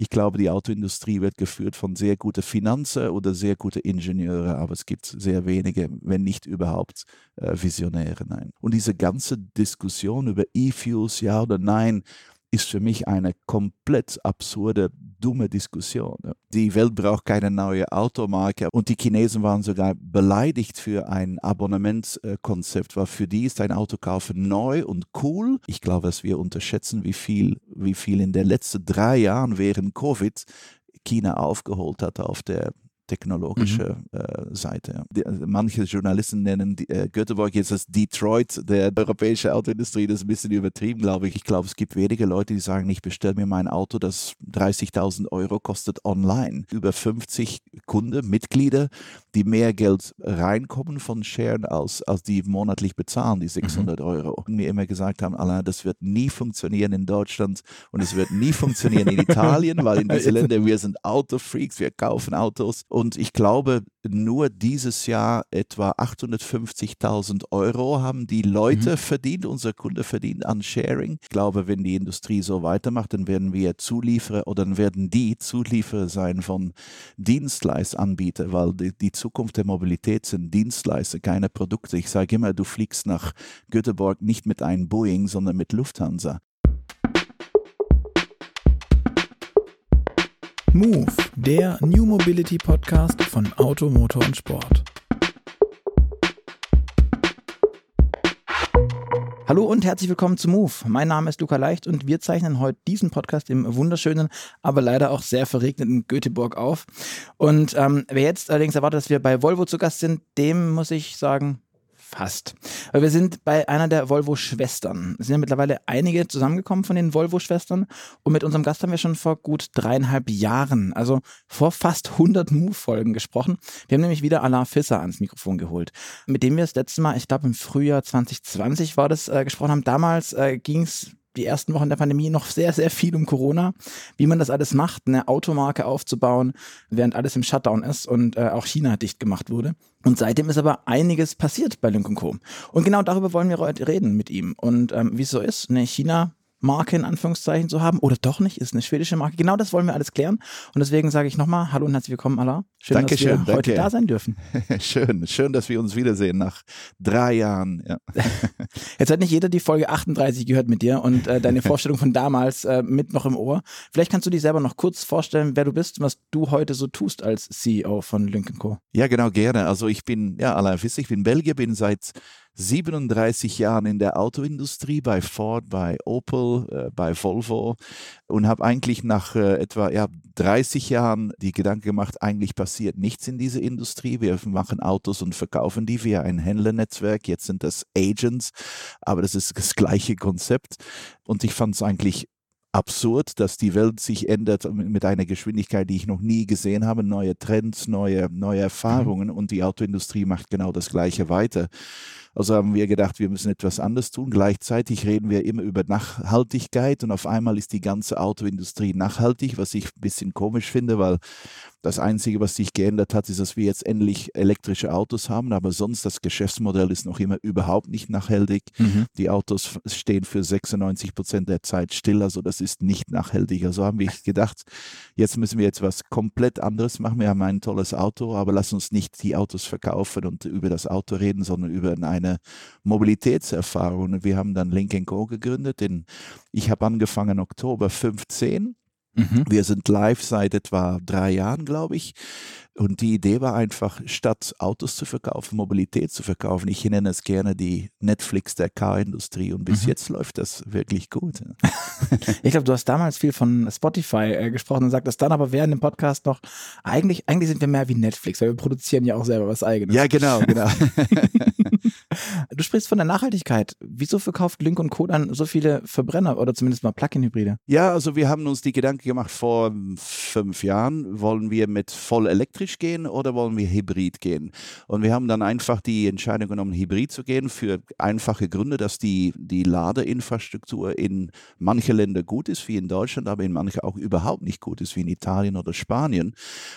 Ich glaube, die Autoindustrie wird geführt von sehr guten Finanzen oder sehr guten Ingenieure, aber es gibt sehr wenige, wenn nicht überhaupt, äh, Visionäre. Nein. Und diese ganze Diskussion über E-Fuels, ja oder nein, ist für mich eine komplett absurde, dumme Diskussion. Die Welt braucht keine neue Automarke und die Chinesen waren sogar beleidigt für ein Abonnementskonzept, weil für die ist ein Autokaufen neu und cool. Ich glaube, dass wir unterschätzen, wie viel, wie viel in den letzten drei Jahren während Covid China aufgeholt hat auf der technologische mhm. äh, Seite. Die, also manche Journalisten nennen die, äh, Göteborg jetzt das Detroit der europäischen Autoindustrie. Das ist ein bisschen übertrieben, glaube ich. Ich glaube, es gibt wenige Leute, die sagen, ich bestelle mir mein Auto, das 30.000 Euro kostet online. Über 50 Kunden, Mitglieder, die mehr Geld reinkommen von Sharen, als, als die monatlich bezahlen, die 600 mhm. Euro. Und mir immer gesagt haben, Alain, das wird nie funktionieren in Deutschland und es wird nie funktionieren in Italien, weil in diesen Ländern wir sind Autofreaks, wir kaufen Autos und ich glaube, nur dieses Jahr etwa 850.000 Euro haben die Leute mhm. verdient, unser Kunde verdient an Sharing. Ich glaube, wenn die Industrie so weitermacht, dann werden wir Zulieferer oder dann werden die Zulieferer sein von Dienstleistanbietern, weil die, die Zukunft der Mobilität sind Dienstleister, keine Produkte. Ich sage immer, du fliegst nach Göteborg nicht mit einem Boeing, sondern mit Lufthansa. Move, der New Mobility Podcast von Auto, Motor und Sport. Hallo und herzlich willkommen zu Move. Mein Name ist Luca Leicht und wir zeichnen heute diesen Podcast im wunderschönen, aber leider auch sehr verregneten Göteborg auf. Und ähm, wer jetzt allerdings erwartet, dass wir bei Volvo zu Gast sind, dem muss ich sagen, Fast. Weil wir sind bei einer der Volvo-Schwestern. Es sind ja mittlerweile einige zusammengekommen von den Volvo-Schwestern. Und mit unserem Gast haben wir schon vor gut dreieinhalb Jahren, also vor fast 100 Move-Folgen gesprochen. Wir haben nämlich wieder Alain Fisser ans Mikrofon geholt, mit dem wir das letzte Mal, ich glaube im Frühjahr 2020 war das, äh, gesprochen haben. Damals äh, ging es die ersten Wochen der Pandemie noch sehr, sehr viel um Corona, wie man das alles macht, eine Automarke aufzubauen, während alles im Shutdown ist und äh, auch China dicht gemacht wurde. Und seitdem ist aber einiges passiert bei Lynk Co. Und genau darüber wollen wir heute reden mit ihm. Und ähm, wie es so ist, ne, China Marke in Anführungszeichen zu haben oder doch nicht, ist eine schwedische Marke. Genau das wollen wir alles klären. Und deswegen sage ich nochmal Hallo und herzlich willkommen, Allah. Schön, Dankeschön, dass wir danke. heute da sein dürfen. schön, schön, dass wir uns wiedersehen nach drei Jahren. Ja. Jetzt hat nicht jeder die Folge 38 gehört mit dir und äh, deine Vorstellung von damals äh, mit noch im Ohr. Vielleicht kannst du dich selber noch kurz vorstellen, wer du bist und was du heute so tust als CEO von Lynk Co. Ja, genau, gerne. Also ich bin, ja, Alain Fiss, ich bin Belgier, bin seit 37 Jahren in der Autoindustrie bei Ford, bei Opel, äh, bei Volvo und habe eigentlich nach äh, etwa ja, 30 Jahren die Gedanken gemacht, eigentlich passiert nichts in dieser Industrie. Wir machen Autos und verkaufen die via ein Händlernetzwerk. Jetzt sind das Agents, aber das ist das gleiche Konzept. Und ich fand es eigentlich absurd, dass die Welt sich ändert mit einer Geschwindigkeit, die ich noch nie gesehen habe. Neue Trends, neue, neue Erfahrungen mhm. und die Autoindustrie macht genau das Gleiche weiter. Also haben wir gedacht, wir müssen etwas anderes tun. Gleichzeitig reden wir immer über Nachhaltigkeit und auf einmal ist die ganze Autoindustrie nachhaltig, was ich ein bisschen komisch finde, weil das Einzige, was sich geändert hat, ist, dass wir jetzt endlich elektrische Autos haben, aber sonst das Geschäftsmodell ist noch immer überhaupt nicht nachhaltig. Mhm. Die Autos stehen für 96 Prozent der Zeit still, also das ist nicht nachhaltig. Also haben wir gedacht, jetzt müssen wir etwas komplett anderes machen. Wir haben ein tolles Auto, aber lass uns nicht die Autos verkaufen und über das Auto reden, sondern über eine Mobilitätserfahrung. Und wir haben dann Link Co. gegründet. In, ich habe angefangen Oktober 15 Mhm. Wir sind live seit etwa drei Jahren, glaube ich. Und die Idee war einfach, statt Autos zu verkaufen, Mobilität zu verkaufen. Ich nenne es gerne die Netflix der Car-Industrie und bis mhm. jetzt läuft das wirklich gut. ich glaube, du hast damals viel von Spotify äh, gesprochen und sagtest dann aber während dem Podcast noch, eigentlich, eigentlich sind wir mehr wie Netflix, weil wir produzieren ja auch selber was eigenes. Ja, genau, genau. du sprichst von der Nachhaltigkeit. Wieso verkauft Link und Co. dann so viele Verbrenner oder zumindest mal Plug-in-Hybride? Ja, also wir haben uns die Gedanken gemacht, vor fünf Jahren wollen wir mit voll elektrisch gehen oder wollen wir hybrid gehen? Und wir haben dann einfach die Entscheidung genommen, hybrid zu gehen, für einfache Gründe, dass die, die Ladeinfrastruktur in manchen Ländern gut ist, wie in Deutschland, aber in manchen auch überhaupt nicht gut ist, wie in Italien oder Spanien.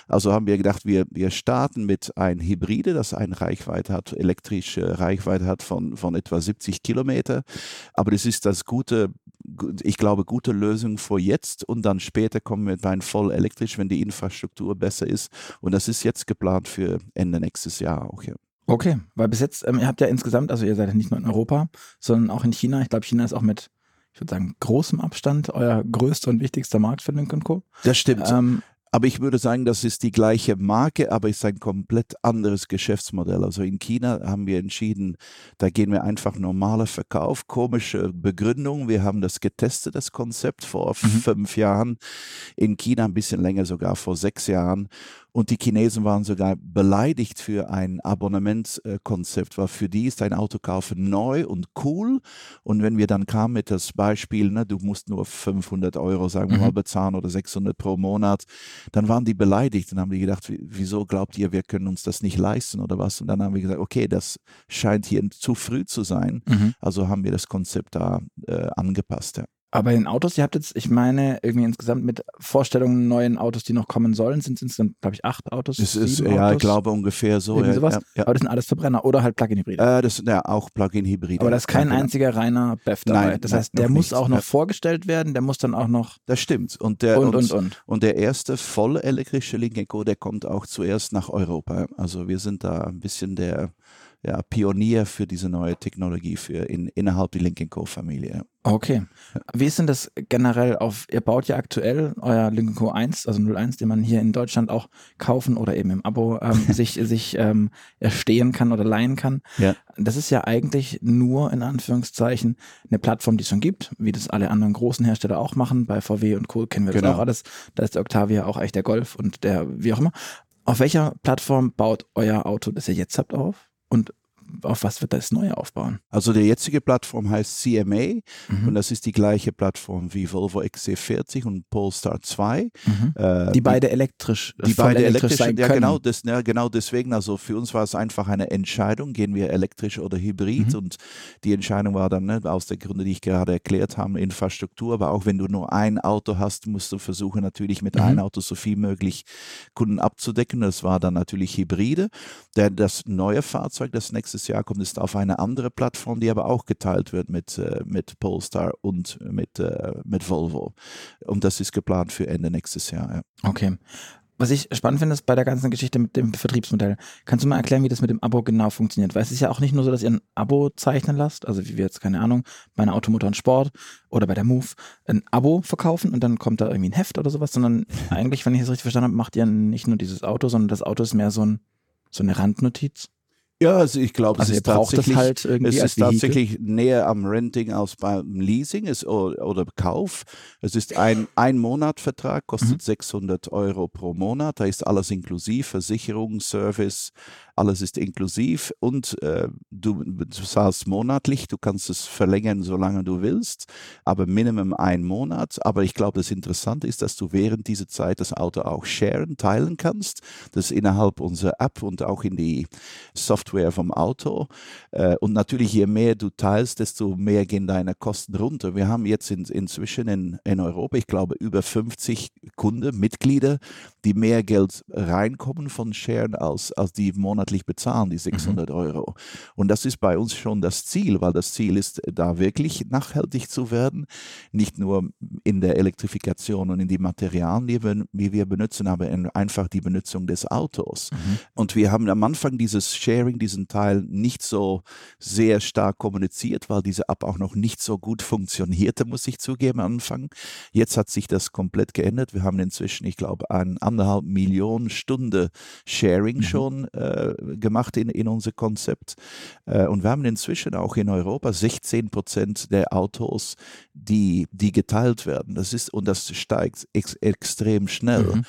Also haben wir gedacht, wir, wir starten mit einem Hybride, das eine Reichweite hat, elektrische Reichweite hat von, von etwa 70 Kilometer. Aber das ist das gute, ich glaube, gute Lösung für jetzt und dann später später kommen wir einem voll elektrisch, wenn die Infrastruktur besser ist. Und das ist jetzt geplant für Ende nächstes Jahr auch. Ja. Okay, weil bis jetzt, ähm, ihr habt ja insgesamt, also ihr seid ja nicht nur in Europa, sondern auch in China. Ich glaube, China ist auch mit, ich würde sagen, großem Abstand euer größter und wichtigster Markt für Link Co. Das stimmt. Ähm, aber ich würde sagen, das ist die gleiche Marke, aber ist ein komplett anderes Geschäftsmodell. Also in China haben wir entschieden, da gehen wir einfach normaler Verkauf, komische Begründung. Wir haben das getestet, das Konzept vor mhm. fünf Jahren. In China ein bisschen länger, sogar vor sechs Jahren. Und die Chinesen waren sogar beleidigt für ein Abonnementskonzept, weil für die ist ein Auto kaufen neu und cool. Und wenn wir dann kamen mit das Beispiel, ne, du musst nur 500 Euro, sagen wir mhm. mal, bezahlen oder 600 pro Monat, dann waren die beleidigt. Dann haben die gedacht, wieso glaubt ihr, wir können uns das nicht leisten oder was? Und dann haben wir gesagt, okay, das scheint hier zu früh zu sein. Mhm. Also haben wir das Konzept da äh, angepasst. Ja. Aber in Autos, ihr habt jetzt, ich meine, irgendwie insgesamt mit Vorstellungen neuen Autos, die noch kommen sollen, sind es insgesamt, glaube ich, acht Autos. Das ist, ja, Autos, ich glaube ungefähr so. Ja, sowas. Ja, ja. Aber das sind alles Verbrenner oder halt Plug-in-Hybride. Äh, das sind ja auch Plug-in-Hybride. Aber da ist kein einziger reiner BEV dabei. Nein, das heißt, der muss nichts. auch noch vorgestellt werden, der muss dann auch noch. Das stimmt. Und der, und, und, und. und der erste voll elektrische Link Co., der kommt auch zuerst nach Europa. Also wir sind da ein bisschen der ja, Pionier für diese neue Technologie für in, innerhalb der Lincoln Co. Familie. Okay. Wie ist denn das generell auf, ihr baut ja aktuell euer Lincoln Co. 1, also 01, den man hier in Deutschland auch kaufen oder eben im Abo ähm, sich, sich ähm, erstehen kann oder leihen kann. Ja. Das ist ja eigentlich nur in Anführungszeichen eine Plattform, die es schon gibt, wie das alle anderen großen Hersteller auch machen. Bei VW und Co. kennen wir das genau. auch alles. Da ist der Octavia auch eigentlich der Golf und der, wie auch immer. Auf welcher Plattform baut euer Auto, das ihr jetzt habt, auf? Und auf was wird das Neue aufbauen? Also die jetzige Plattform heißt CMA mhm. und das ist die gleiche Plattform wie Volvo XC40 und Polestar 2. Mhm. Äh, die beide elektrisch Die beide elektrisch, sein ja, Genau, das, ja, genau deswegen. Also für uns war es einfach eine Entscheidung, gehen wir elektrisch oder hybrid mhm. und die Entscheidung war dann ne, aus der Gründe, die ich gerade erklärt habe, Infrastruktur, aber auch wenn du nur ein Auto hast, musst du versuchen natürlich mit einem mhm. Auto so viel möglich Kunden abzudecken. Das war dann natürlich Hybride. Der, das neue Fahrzeug, das nächstes Jahr kommt, ist auf eine andere Plattform, die aber auch geteilt wird mit, äh, mit Polestar und mit, äh, mit Volvo. Und das ist geplant für Ende nächstes Jahr. Ja. Okay. Was ich spannend finde, ist bei der ganzen Geschichte mit dem Vertriebsmodell. Kannst du mal erklären, wie das mit dem Abo genau funktioniert? Weil es ist ja auch nicht nur so, dass ihr ein Abo zeichnen lasst, also wie wir jetzt, keine Ahnung, bei einer Automotor und Sport oder bei der Move ein Abo verkaufen und dann kommt da irgendwie ein Heft oder sowas, sondern eigentlich, wenn ich das richtig verstanden habe, macht ihr nicht nur dieses Auto, sondern das Auto ist mehr so, ein, so eine Randnotiz. Ja, also ich glaube, also es ist tatsächlich, halt es ist tatsächlich näher am Renting als beim Leasing ist, oder, oder Kauf. Es ist ein, ein Monatvertrag, kostet mhm. 600 Euro pro Monat. Da ist alles inklusiv, Versicherung, Service, alles ist inklusiv und äh, du, du zahlst monatlich, du kannst es verlängern, solange du willst, aber Minimum ein Monat. Aber ich glaube, das Interessante ist, dass du während dieser Zeit das Auto auch sharen, teilen kannst. Das innerhalb unserer App und auch in die Software vom Auto. Äh, und natürlich, je mehr du teilst, desto mehr gehen deine Kosten runter. Wir haben jetzt in, inzwischen in, in Europa, ich glaube, über 50 Kunden, Mitglieder, die mehr Geld reinkommen von Sharen als, als die monatlich bezahlen, die 600 mhm. Euro. Und das ist bei uns schon das Ziel, weil das Ziel ist, da wirklich nachhaltig zu werden, nicht nur in der Elektrifikation und in die Materialien, die wir, die wir benutzen, aber in einfach die Benutzung des Autos. Mhm. Und wir haben am Anfang dieses Sharing, diesen Teil nicht so sehr stark kommuniziert, weil diese App auch noch nicht so gut funktionierte, muss ich zugeben, am Anfang. Jetzt hat sich das komplett geändert. Wir haben inzwischen, ich glaube, ein anderthalb Millionen Stunden Sharing mhm. schon äh, gemacht in, in unser Konzept. Äh, und wir haben inzwischen auch in Europa 16 Prozent der Autos, die, die geteilt werden. Das ist, und das steigt ex extrem schnell. Mhm.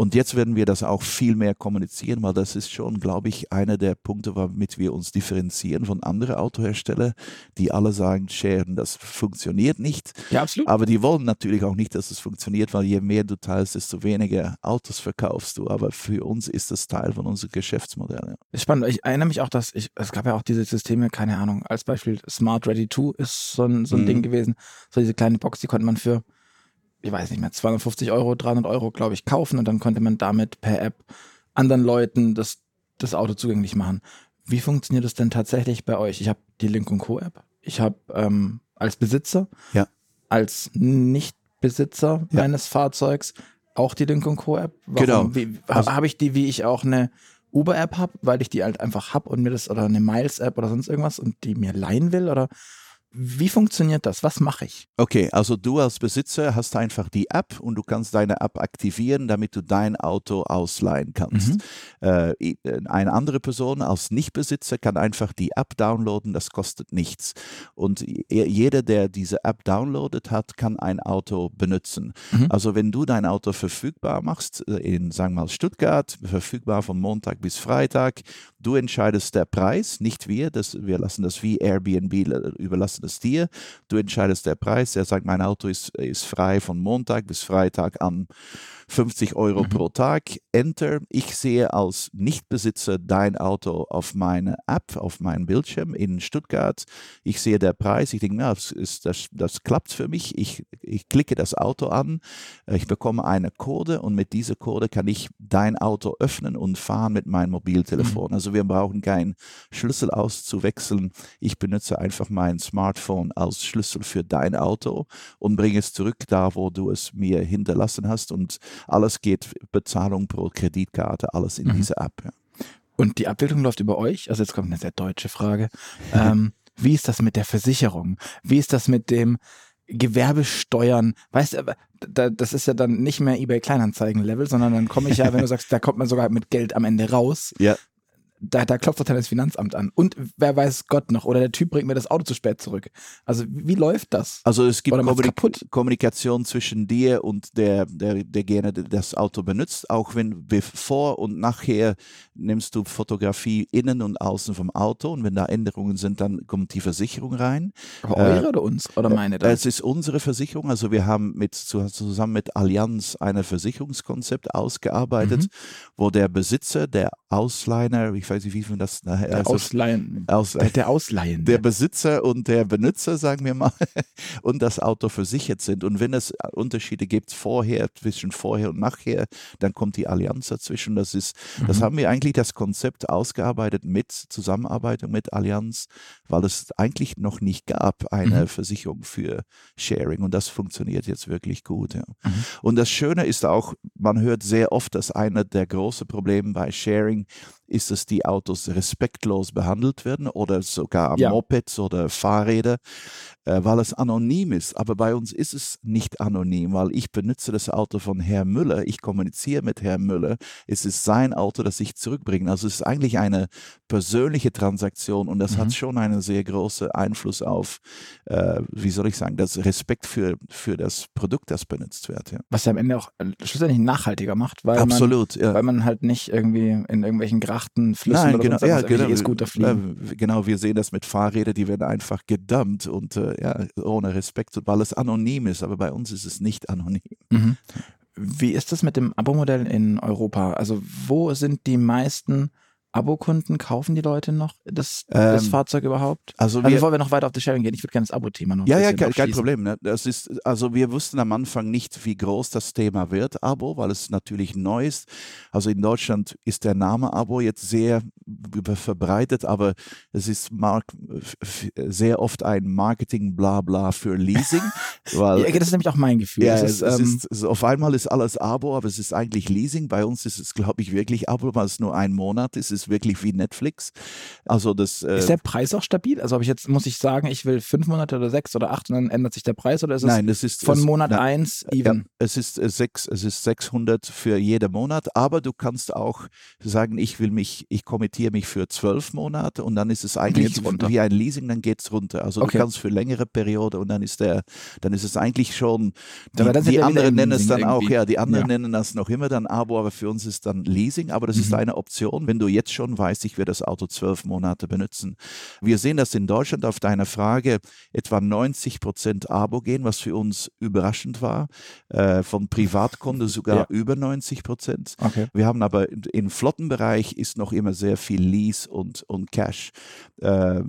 Und jetzt werden wir das auch viel mehr kommunizieren, weil das ist schon, glaube ich, einer der Punkte, womit wir uns differenzieren von anderen Autoherstellern, die alle sagen, Scheren, das funktioniert nicht. Ja, absolut. Aber die wollen natürlich auch nicht, dass es funktioniert, weil je mehr du teilst, desto weniger Autos verkaufst du. Aber für uns ist das Teil von unserem Geschäftsmodell. Ja. Spannend. Ich erinnere mich auch, dass ich, es gab ja auch diese Systeme, keine Ahnung, als Beispiel Smart Ready 2 ist so ein, so ein mhm. Ding gewesen. So diese kleine Box, die konnte man für ich weiß nicht mehr, 250 Euro, 300 Euro, glaube ich, kaufen und dann konnte man damit per App anderen Leuten das, das Auto zugänglich machen. Wie funktioniert das denn tatsächlich bei euch? Ich habe die Link Co. App. Ich habe ähm, als Besitzer, ja. als nicht Besitzer ja. meines Fahrzeugs auch die Link Co. App? Warum? Genau. Also, habe ich die, wie ich auch eine Uber-App habe, weil ich die halt einfach habe und mir das oder eine Miles-App oder sonst irgendwas und die mir leihen will? Oder wie funktioniert das? Was mache ich? Okay, also du als Besitzer hast einfach die App und du kannst deine App aktivieren, damit du dein Auto ausleihen kannst. Mhm. Äh, äh eine andere Person als Nichtbesitzer kann einfach die App downloaden, das kostet nichts. Und jeder, der diese App downloadet hat, kann ein Auto benutzen. Mhm. Also wenn du dein Auto verfügbar machst, äh, in sagen wir mal Stuttgart, verfügbar von Montag bis Freitag, du entscheidest der Preis, nicht wir, das, wir lassen das wie Airbnb überlassen überlassen es dir. Du entscheidest der Preis. Er sagt, mein Auto ist, ist frei von Montag bis Freitag an 50 Euro mhm. pro Tag. Enter. Ich sehe als Nichtbesitzer dein Auto auf meine App, auf meinem Bildschirm in Stuttgart. Ich sehe der Preis. Ich denke, na, das, ist, das, das klappt für mich. Ich, ich klicke das Auto an. Ich bekomme eine Code und mit dieser Code kann ich dein Auto öffnen und fahren mit meinem Mobiltelefon. Mhm. Also wir brauchen keinen Schlüssel auszuwechseln. Ich benutze einfach mein Smartphone als Schlüssel für dein Auto und bringe es zurück da, wo du es mir hinterlassen hast und alles geht, Bezahlung pro Kreditkarte, alles in mhm. dieser App. Ja. Und die Abwicklung läuft über euch? Also jetzt kommt eine sehr deutsche Frage. ähm, wie ist das mit der Versicherung? Wie ist das mit dem Gewerbesteuern? Weißt du, das ist ja dann nicht mehr eBay Kleinanzeigen-Level, sondern dann komme ich ja, wenn du sagst, da kommt man sogar mit Geld am Ende raus. Ja da, da klopft doch dann das Finanzamt an. Und wer weiß Gott noch, oder der Typ bringt mir das Auto zu spät zurück. Also wie, läuft das? Also es gibt Kommunik Kommunikation zwischen dir und der, der, der gerne das Auto benutzt. Auch wenn bevor und nachher nimmst du Fotografie innen und außen vom Auto und wenn da Änderungen sind, dann kommt die Versicherung rein. Aber eure äh, oder uns? Oder meine das? Es ist unsere Versicherung. Also wir haben mit, zusammen mit Allianz ein Versicherungskonzept ausgearbeitet, mhm. wo der Besitzer, der Ausleiner, ich weiß nicht, wie man das nachher. Der also, Ausleihen. Aus, der, der Ausleihen. Der Besitzer und der Benutzer, sagen wir mal, und das Auto versichert sind. Und wenn es Unterschiede gibt vorher, zwischen vorher und nachher, dann kommt die Allianz dazwischen. Das ist, mhm. das haben wir eigentlich das Konzept ausgearbeitet mit Zusammenarbeit mit Allianz, weil es eigentlich noch nicht gab, eine mhm. Versicherung für Sharing. Und das funktioniert jetzt wirklich gut. Ja. Mhm. Und das Schöne ist auch, man hört sehr oft, dass einer der großen Probleme bei Sharing ist, dass die Autos respektlos behandelt werden oder sogar ja. Mopeds oder Fahrräder, äh, weil es anonym ist. Aber bei uns ist es nicht anonym, weil ich benutze das Auto von Herrn Müller, ich kommuniziere mit Herrn Müller, es ist sein Auto, das ich zurückbringe. Also es ist eigentlich eine persönliche Transaktion und das mhm. hat schon einen sehr großen Einfluss auf, äh, wie soll ich sagen, das Respekt für, für das Produkt, das benutzt wird. Ja. Was ja am Ende auch äh, schlussendlich nachhaltiger macht, weil, Absolut, man, ja. weil man halt nicht irgendwie in irgendwelchen Grachten, Flüssen Nein, oder genau, so, ja, genau, eh Scooter fliegen. Genau, wir sehen das mit Fahrrädern, die werden einfach gedumpt und äh, ja, ohne Respekt, weil es anonym ist, aber bei uns ist es nicht anonym. Mhm. Wie ist das mit dem Abo-Modell in Europa? Also wo sind die meisten Abokunden kaufen die Leute noch das, das ähm, Fahrzeug überhaupt? Also, also wir, bevor wir noch weiter auf das Sharing gehen, ich würde gerne das Abo-Thema noch. Ja, ja, kein, kein, Problem. Ne? Das ist, also wir wussten am Anfang nicht, wie groß das Thema wird, Abo, weil es natürlich neu ist. Also in Deutschland ist der Name Abo jetzt sehr verbreitet, aber es ist sehr oft ein Marketing-Blabla für Leasing. weil, ja, das ist nämlich auch mein Gefühl. Ja, es, ist, es ähm, ist, auf einmal ist alles Abo, aber es ist eigentlich Leasing. Bei uns ist es, glaube ich, wirklich Abo, weil es nur ein Monat ist ist wirklich wie Netflix. Also das, äh, ist der Preis auch stabil? Also ich jetzt, muss ich sagen, ich will fünf Monate oder sechs oder acht und dann ändert sich der Preis oder ist es nein, es ist, von es, Monat nein, eins even? Ja, es ist äh, sechs, es ist 600 für jeden Monat, aber du kannst auch sagen, ich will mich, ich kommittiere mich für zwölf Monate und dann ist es eigentlich wie ein Leasing, dann geht es runter. Also okay. du kannst für längere Periode und dann ist der, dann ist es eigentlich schon, die, die anderen nennen es dann irgendwie. auch, ja, die anderen ja. nennen das noch immer dann Abo, aber für uns ist dann Leasing, aber das mhm. ist eine Option, wenn du jetzt jetzt schon weiß, ich werde das Auto zwölf Monate benutzen. Wir sehen das in Deutschland auf deine Frage etwa 90 Prozent Abo gehen, was für uns überraschend war. Äh, von Privatkunden sogar ja. über 90 Prozent. Okay. Wir haben aber im Flottenbereich ist noch immer sehr viel Lease und, und Cash. Äh,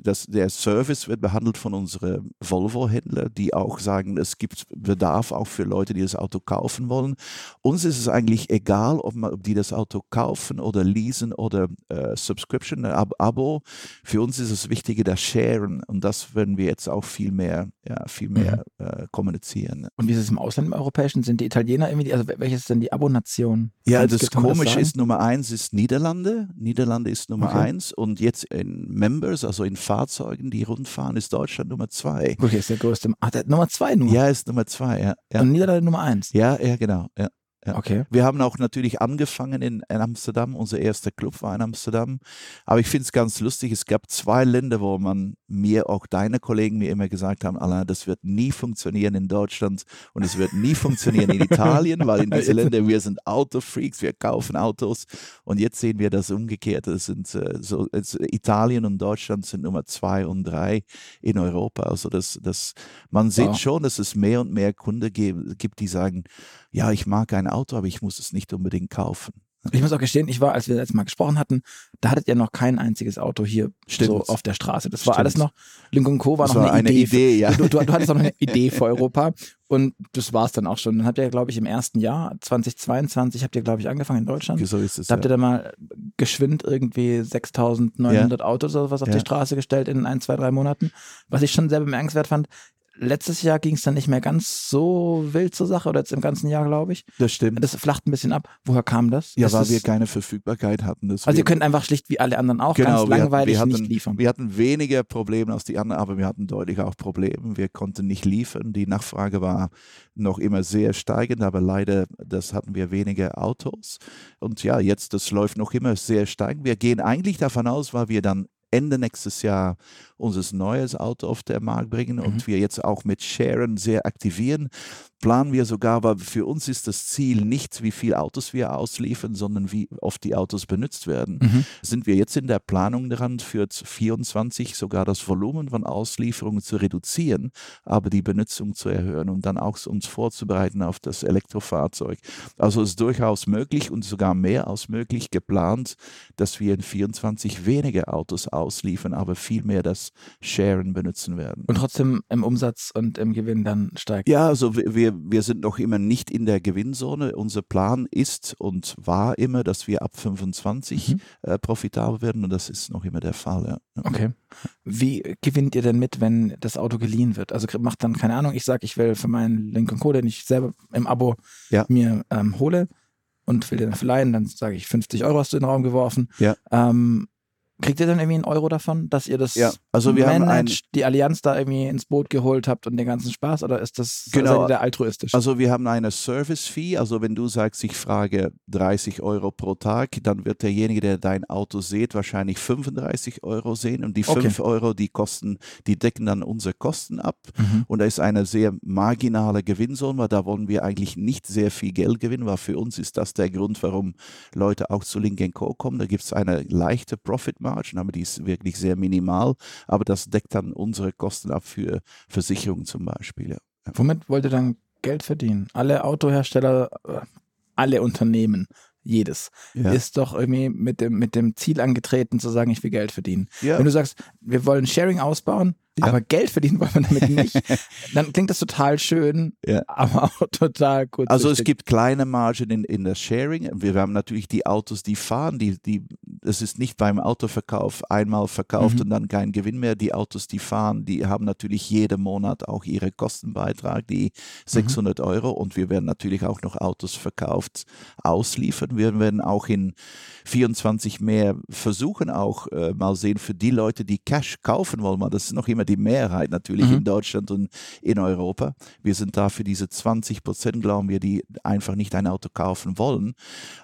das, der Service wird behandelt von unseren Volvo-Händlern, die auch sagen, es gibt Bedarf auch für Leute, die das Auto kaufen wollen. Uns ist es eigentlich egal, ob, man, ob die das Auto kaufen oder leasen oder äh, Subscription, Ab Abo. Für uns ist es wichtiger, das Sharen und das werden wir jetzt auch viel mehr, ja, viel mehr mhm. äh, kommunizieren. Und wie ist es im Ausland, im Europäischen? Sind die Italiener irgendwie, also welches ist denn die Abonation? Ja, das komische ist, Nummer eins ist Niederlande. Niederlande ist Nummer okay. eins und jetzt in Members, also in Fahrzeugen, die rundfahren, ist Deutschland Nummer zwei. Okay, ist der größte. Ach, der Nummer zwei nur? Ja, ist Nummer zwei, ja. ja. Und Niederlande Nummer eins? Ja, ja, genau. Ja. Ja. Okay. Wir haben auch natürlich angefangen in, in Amsterdam. Unser erster Club war in Amsterdam. Aber ich finde es ganz lustig. Es gab zwei Länder, wo man mir, auch deine Kollegen mir immer gesagt haben, Alain, das wird nie funktionieren in Deutschland und es wird nie funktionieren in Italien, weil in diesen Ländern wir sind Autofreaks, wir kaufen Autos. Und jetzt sehen wir das umgekehrt. Das sind äh, so, es, Italien und Deutschland sind Nummer zwei und drei in Europa. Also das, das, man sieht wow. schon, dass es mehr und mehr Kunden gibt, die sagen, ja, ich mag ein Auto, aber ich muss es nicht unbedingt kaufen. Ich muss auch gestehen, ich war, als wir letztes Mal gesprochen hatten, da hattet ihr noch kein einziges Auto hier Stimmt. so auf der Straße. Das war Stimmt. alles noch, Lincoln Co. war das noch war eine, eine Idee. Idee ja. du, du, du, hattest noch eine Idee für Europa und das war es dann auch schon. Dann habt ihr, glaube ich, im ersten Jahr, 2022, habt ihr, glaube ich, angefangen in Deutschland. So ist es, da habt ihr dann mal geschwind irgendwie 6.900 ja. Autos oder was auf ja. die Straße gestellt in ein, zwei, drei Monaten. Was ich schon sehr bemerkenswert fand, letztes Jahr ging es dann nicht mehr ganz so wild zur Sache oder jetzt im ganzen Jahr, glaube ich. Das stimmt. Das flacht ein bisschen ab. Woher kam das? Ja, weil wir keine Verfügbarkeit hatten. Also ihr könnt einfach schlicht wie alle anderen auch genau, ganz langweilig hatten, nicht liefern. Wir hatten weniger Probleme als die anderen, aber wir hatten deutlich auch Probleme. Wir konnten nicht liefern. Die Nachfrage war noch immer sehr steigend, aber leider, das hatten wir weniger Autos. Und ja, jetzt, das läuft noch immer sehr steigend. Wir gehen eigentlich davon aus, weil wir dann Ende nächstes Jahr unser neues Auto auf den Markt bringen mhm. und wir jetzt auch mit Sharen sehr aktivieren, planen wir sogar, weil für uns ist das Ziel nicht, wie viele Autos wir ausliefern, sondern wie oft die Autos benutzt werden. Mhm. Sind wir jetzt in der Planung dran, für 24 sogar das Volumen von Auslieferungen zu reduzieren, aber die Benutzung zu erhöhen und dann auch uns vorzubereiten auf das Elektrofahrzeug. Also ist durchaus möglich und sogar mehr als möglich geplant, dass wir in 24 weniger Autos ausliefern, aber viel mehr das Sharen benutzen werden. Und trotzdem im Umsatz und im Gewinn dann steigt. Ja, also wir, wir sind noch immer nicht in der Gewinnzone. Unser Plan ist und war immer, dass wir ab 25 mhm. äh, profitabel werden und das ist noch immer der Fall. Ja. Okay. Wie gewinnt ihr denn mit, wenn das Auto geliehen wird? Also macht dann, keine Ahnung, ich sage, ich will für meinen Lincoln Co., den ich selber im Abo ja. mir ähm, hole und will den verleihen, dann sage ich 50 Euro hast du in den Raum geworfen. Ja. Ähm, Kriegt ihr dann irgendwie einen Euro davon, dass ihr das ja, also wir managt, haben ein, die Allianz da irgendwie ins Boot geholt habt und den ganzen Spaß oder ist das genau, der altruistisch? Also wir haben eine Service-Fee, also wenn du sagst, ich frage 30 Euro pro Tag, dann wird derjenige, der dein Auto sieht, wahrscheinlich 35 Euro sehen und die 5 okay. Euro, die kosten, die decken dann unsere Kosten ab mhm. und da ist eine sehr marginale Gewinnsumme, weil da wollen wir eigentlich nicht sehr viel Geld gewinnen, weil für uns ist das der Grund, warum Leute auch zu Link Co. kommen, da gibt es eine leichte Profit Margin, aber die ist wirklich sehr minimal. Aber das deckt dann unsere Kosten ab für Versicherungen zum Beispiel. Ja. Womit wollt ihr dann Geld verdienen? Alle Autohersteller, äh, alle Unternehmen, jedes, ja. ist doch irgendwie mit dem, mit dem Ziel angetreten zu sagen, ich will Geld verdienen. Ja. Wenn du sagst, wir wollen Sharing ausbauen, ja. aber Geld verdienen wollen wir damit nicht, dann klingt das total schön, ja. aber auch total gut. Also es gibt kleine Margen in, in das Sharing. Wir haben natürlich die Autos, die fahren, die, die, es ist nicht beim Autoverkauf einmal verkauft mhm. und dann kein Gewinn mehr. Die Autos, die fahren, die haben natürlich jeden Monat auch ihre Kostenbeitrag, die 600 mhm. Euro und wir werden natürlich auch noch Autos verkauft ausliefern. Wir werden auch in 24 mehr versuchen auch äh, mal sehen für die Leute, die Cash kaufen wollen. Das ist noch immer die Mehrheit natürlich mhm. in Deutschland und in Europa. Wir sind da für diese 20 Prozent, glauben wir, die einfach nicht ein Auto kaufen wollen.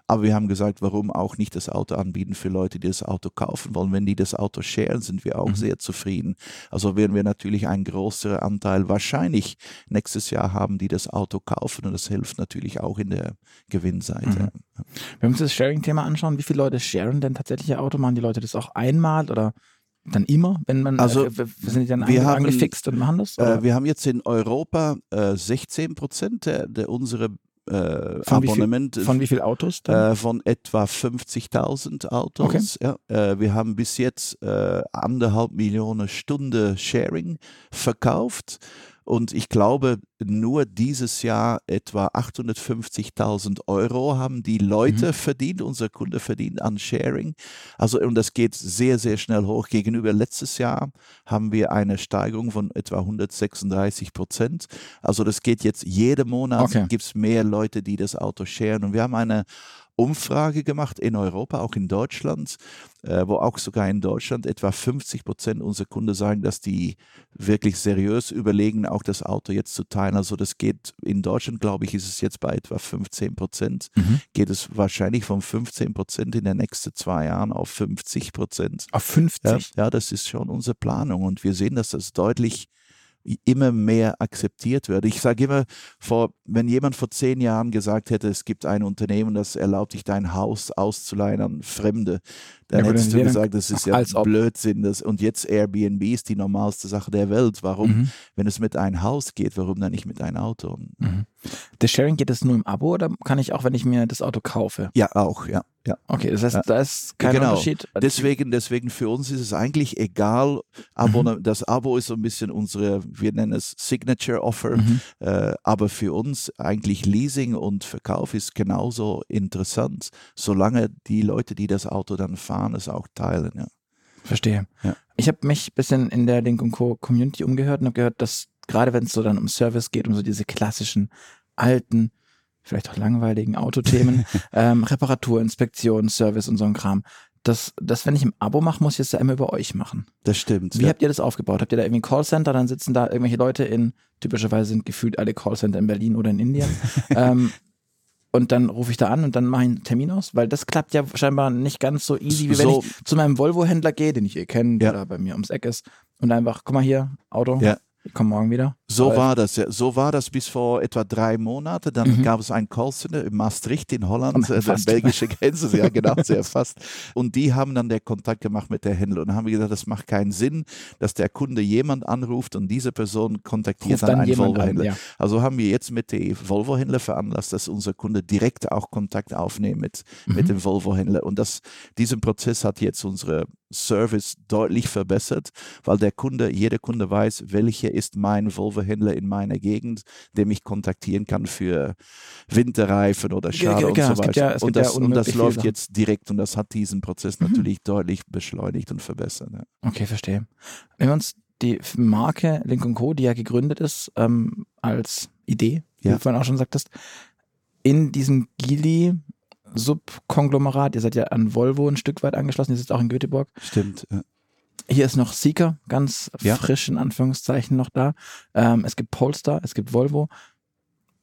Aber wir haben gesagt, warum auch nicht das Auto anbieten für Leute, die das Auto kaufen wollen. Wenn die das Auto sharen, sind wir auch mhm. sehr zufrieden. Also werden wir natürlich einen größeren Anteil wahrscheinlich nächstes Jahr haben, die das Auto kaufen und das hilft natürlich auch in der Gewinnseite. Mhm. Wenn wir uns das Sharing-Thema anschauen, wie viele Leute sharen denn tatsächlich ihr Auto? Machen die Leute das auch einmal oder dann immer, wenn man, also, äh, sind die dann wir haben, angefixt und machen das? Äh, wir haben jetzt in Europa äh, 16 Prozent der, der unserer äh, von Abonnement. Wie viel, von wie vielen Autos? Äh, von etwa 50.000 Autos. Okay. Ja, äh, wir haben bis jetzt äh, anderthalb Millionen Stunden Sharing verkauft. Und ich glaube, nur dieses Jahr etwa 850.000 Euro haben die Leute mhm. verdient, unser Kunde verdient an Sharing. Also, und das geht sehr, sehr schnell hoch. Gegenüber letztes Jahr haben wir eine Steigerung von etwa 136 Prozent. Also, das geht jetzt jeden Monat, okay. gibt es mehr Leute, die das Auto sharen. Und wir haben eine Umfrage gemacht in Europa, auch in Deutschland, äh, wo auch sogar in Deutschland etwa 50 Prozent unserer Kunden sagen, dass die wirklich seriös überlegen, auch das Auto jetzt zu teilen. Also das geht in Deutschland, glaube ich, ist es jetzt bei etwa 15 Prozent. Mhm. Geht es wahrscheinlich von 15 Prozent in den nächsten zwei Jahren auf 50 Prozent. Auf 50? Ja, ja, das ist schon unsere Planung und wir sehen, dass das deutlich immer mehr akzeptiert wird. Ich sage immer, vor, wenn jemand vor zehn Jahren gesagt hätte, es gibt ein Unternehmen, das erlaubt dich, dein Haus auszuleihen an Fremde, dann ja, hättest du gesagt, das ist ja Blödsinn. Das, und jetzt Airbnb ist die normalste Sache der Welt. Warum, mhm. wenn es mit einem Haus geht, warum dann nicht mit einem Auto? Mhm. Das Sharing geht das nur im Abo oder kann ich auch, wenn ich mir das Auto kaufe? Ja, auch, ja. Ja. Okay, das heißt, ja. da ist kein genau. Unterschied. Deswegen, deswegen für uns ist es eigentlich egal. Abo, mhm. Das Abo ist so ein bisschen unsere, wir nennen es Signature Offer, mhm. äh, aber für uns eigentlich Leasing und Verkauf ist genauso interessant, solange die Leute, die das Auto dann fahren, es auch teilen. Ja. Verstehe. Ja. Ich habe mich ein bisschen in der Link Co. Community umgehört und habe gehört, dass gerade wenn es so dann um Service geht, um so diese klassischen alten vielleicht auch langweiligen Autothemen, ähm, Reparatur, Inspektion, Service und so ein Kram. Das, das, wenn ich im Abo mache, muss ich es ja immer über euch machen. Das stimmt. Wie ja. habt ihr das aufgebaut? Habt ihr da irgendwie ein Callcenter? Dann sitzen da irgendwelche Leute in, typischerweise sind gefühlt alle Callcenter in Berlin oder in Indien. ähm, und dann rufe ich da an und dann mache ich einen Termin aus, weil das klappt ja scheinbar nicht ganz so easy, wie wenn so. ich zu meinem Volvo-Händler gehe, den ich eh kenne, ja. der bei mir ums Eck ist und einfach, guck mal hier, Auto, ja. Ich komme morgen wieder. So war das, ja. So war das bis vor etwa drei Monaten. Dann mhm. gab es ein Callcenter in Maastricht in Holland, äh, der belgische Grenze, ja genau, sehr fast. Und die haben dann der Kontakt gemacht mit der Händler. Und haben wir gesagt, das macht keinen Sinn, dass der Kunde jemand anruft und diese Person kontaktiert dann, dann einen Volvo-Händler. Ja. Also haben wir jetzt mit dem Volvo-Händler veranlasst, dass unser Kunde direkt auch Kontakt aufnimmt mit, mhm. mit dem Volvo-Händler. Und das, diesen Prozess hat jetzt unsere Service deutlich verbessert, weil der Kunde, jeder Kunde weiß, welcher ist mein Volvo-Händler in meiner Gegend, der mich kontaktieren kann für Winterreifen oder Schade und so weiter. Ja, und, das, ja und das läuft jetzt direkt und das hat diesen Prozess mhm. natürlich deutlich beschleunigt und verbessert. Ja. Okay, verstehe. Wenn wir uns die Marke Link Co., die ja gegründet ist ähm, als Idee, wie du vorhin auch schon sagtest, in diesem Gili Subkonglomerat. Ihr seid ja an Volvo ein Stück weit angeschlossen. Ihr sitzt auch in Göteborg. Stimmt. Ja. Hier ist noch Seeker, ganz ja. frisch in Anführungszeichen noch da. Ähm, es gibt Polestar, es gibt Volvo.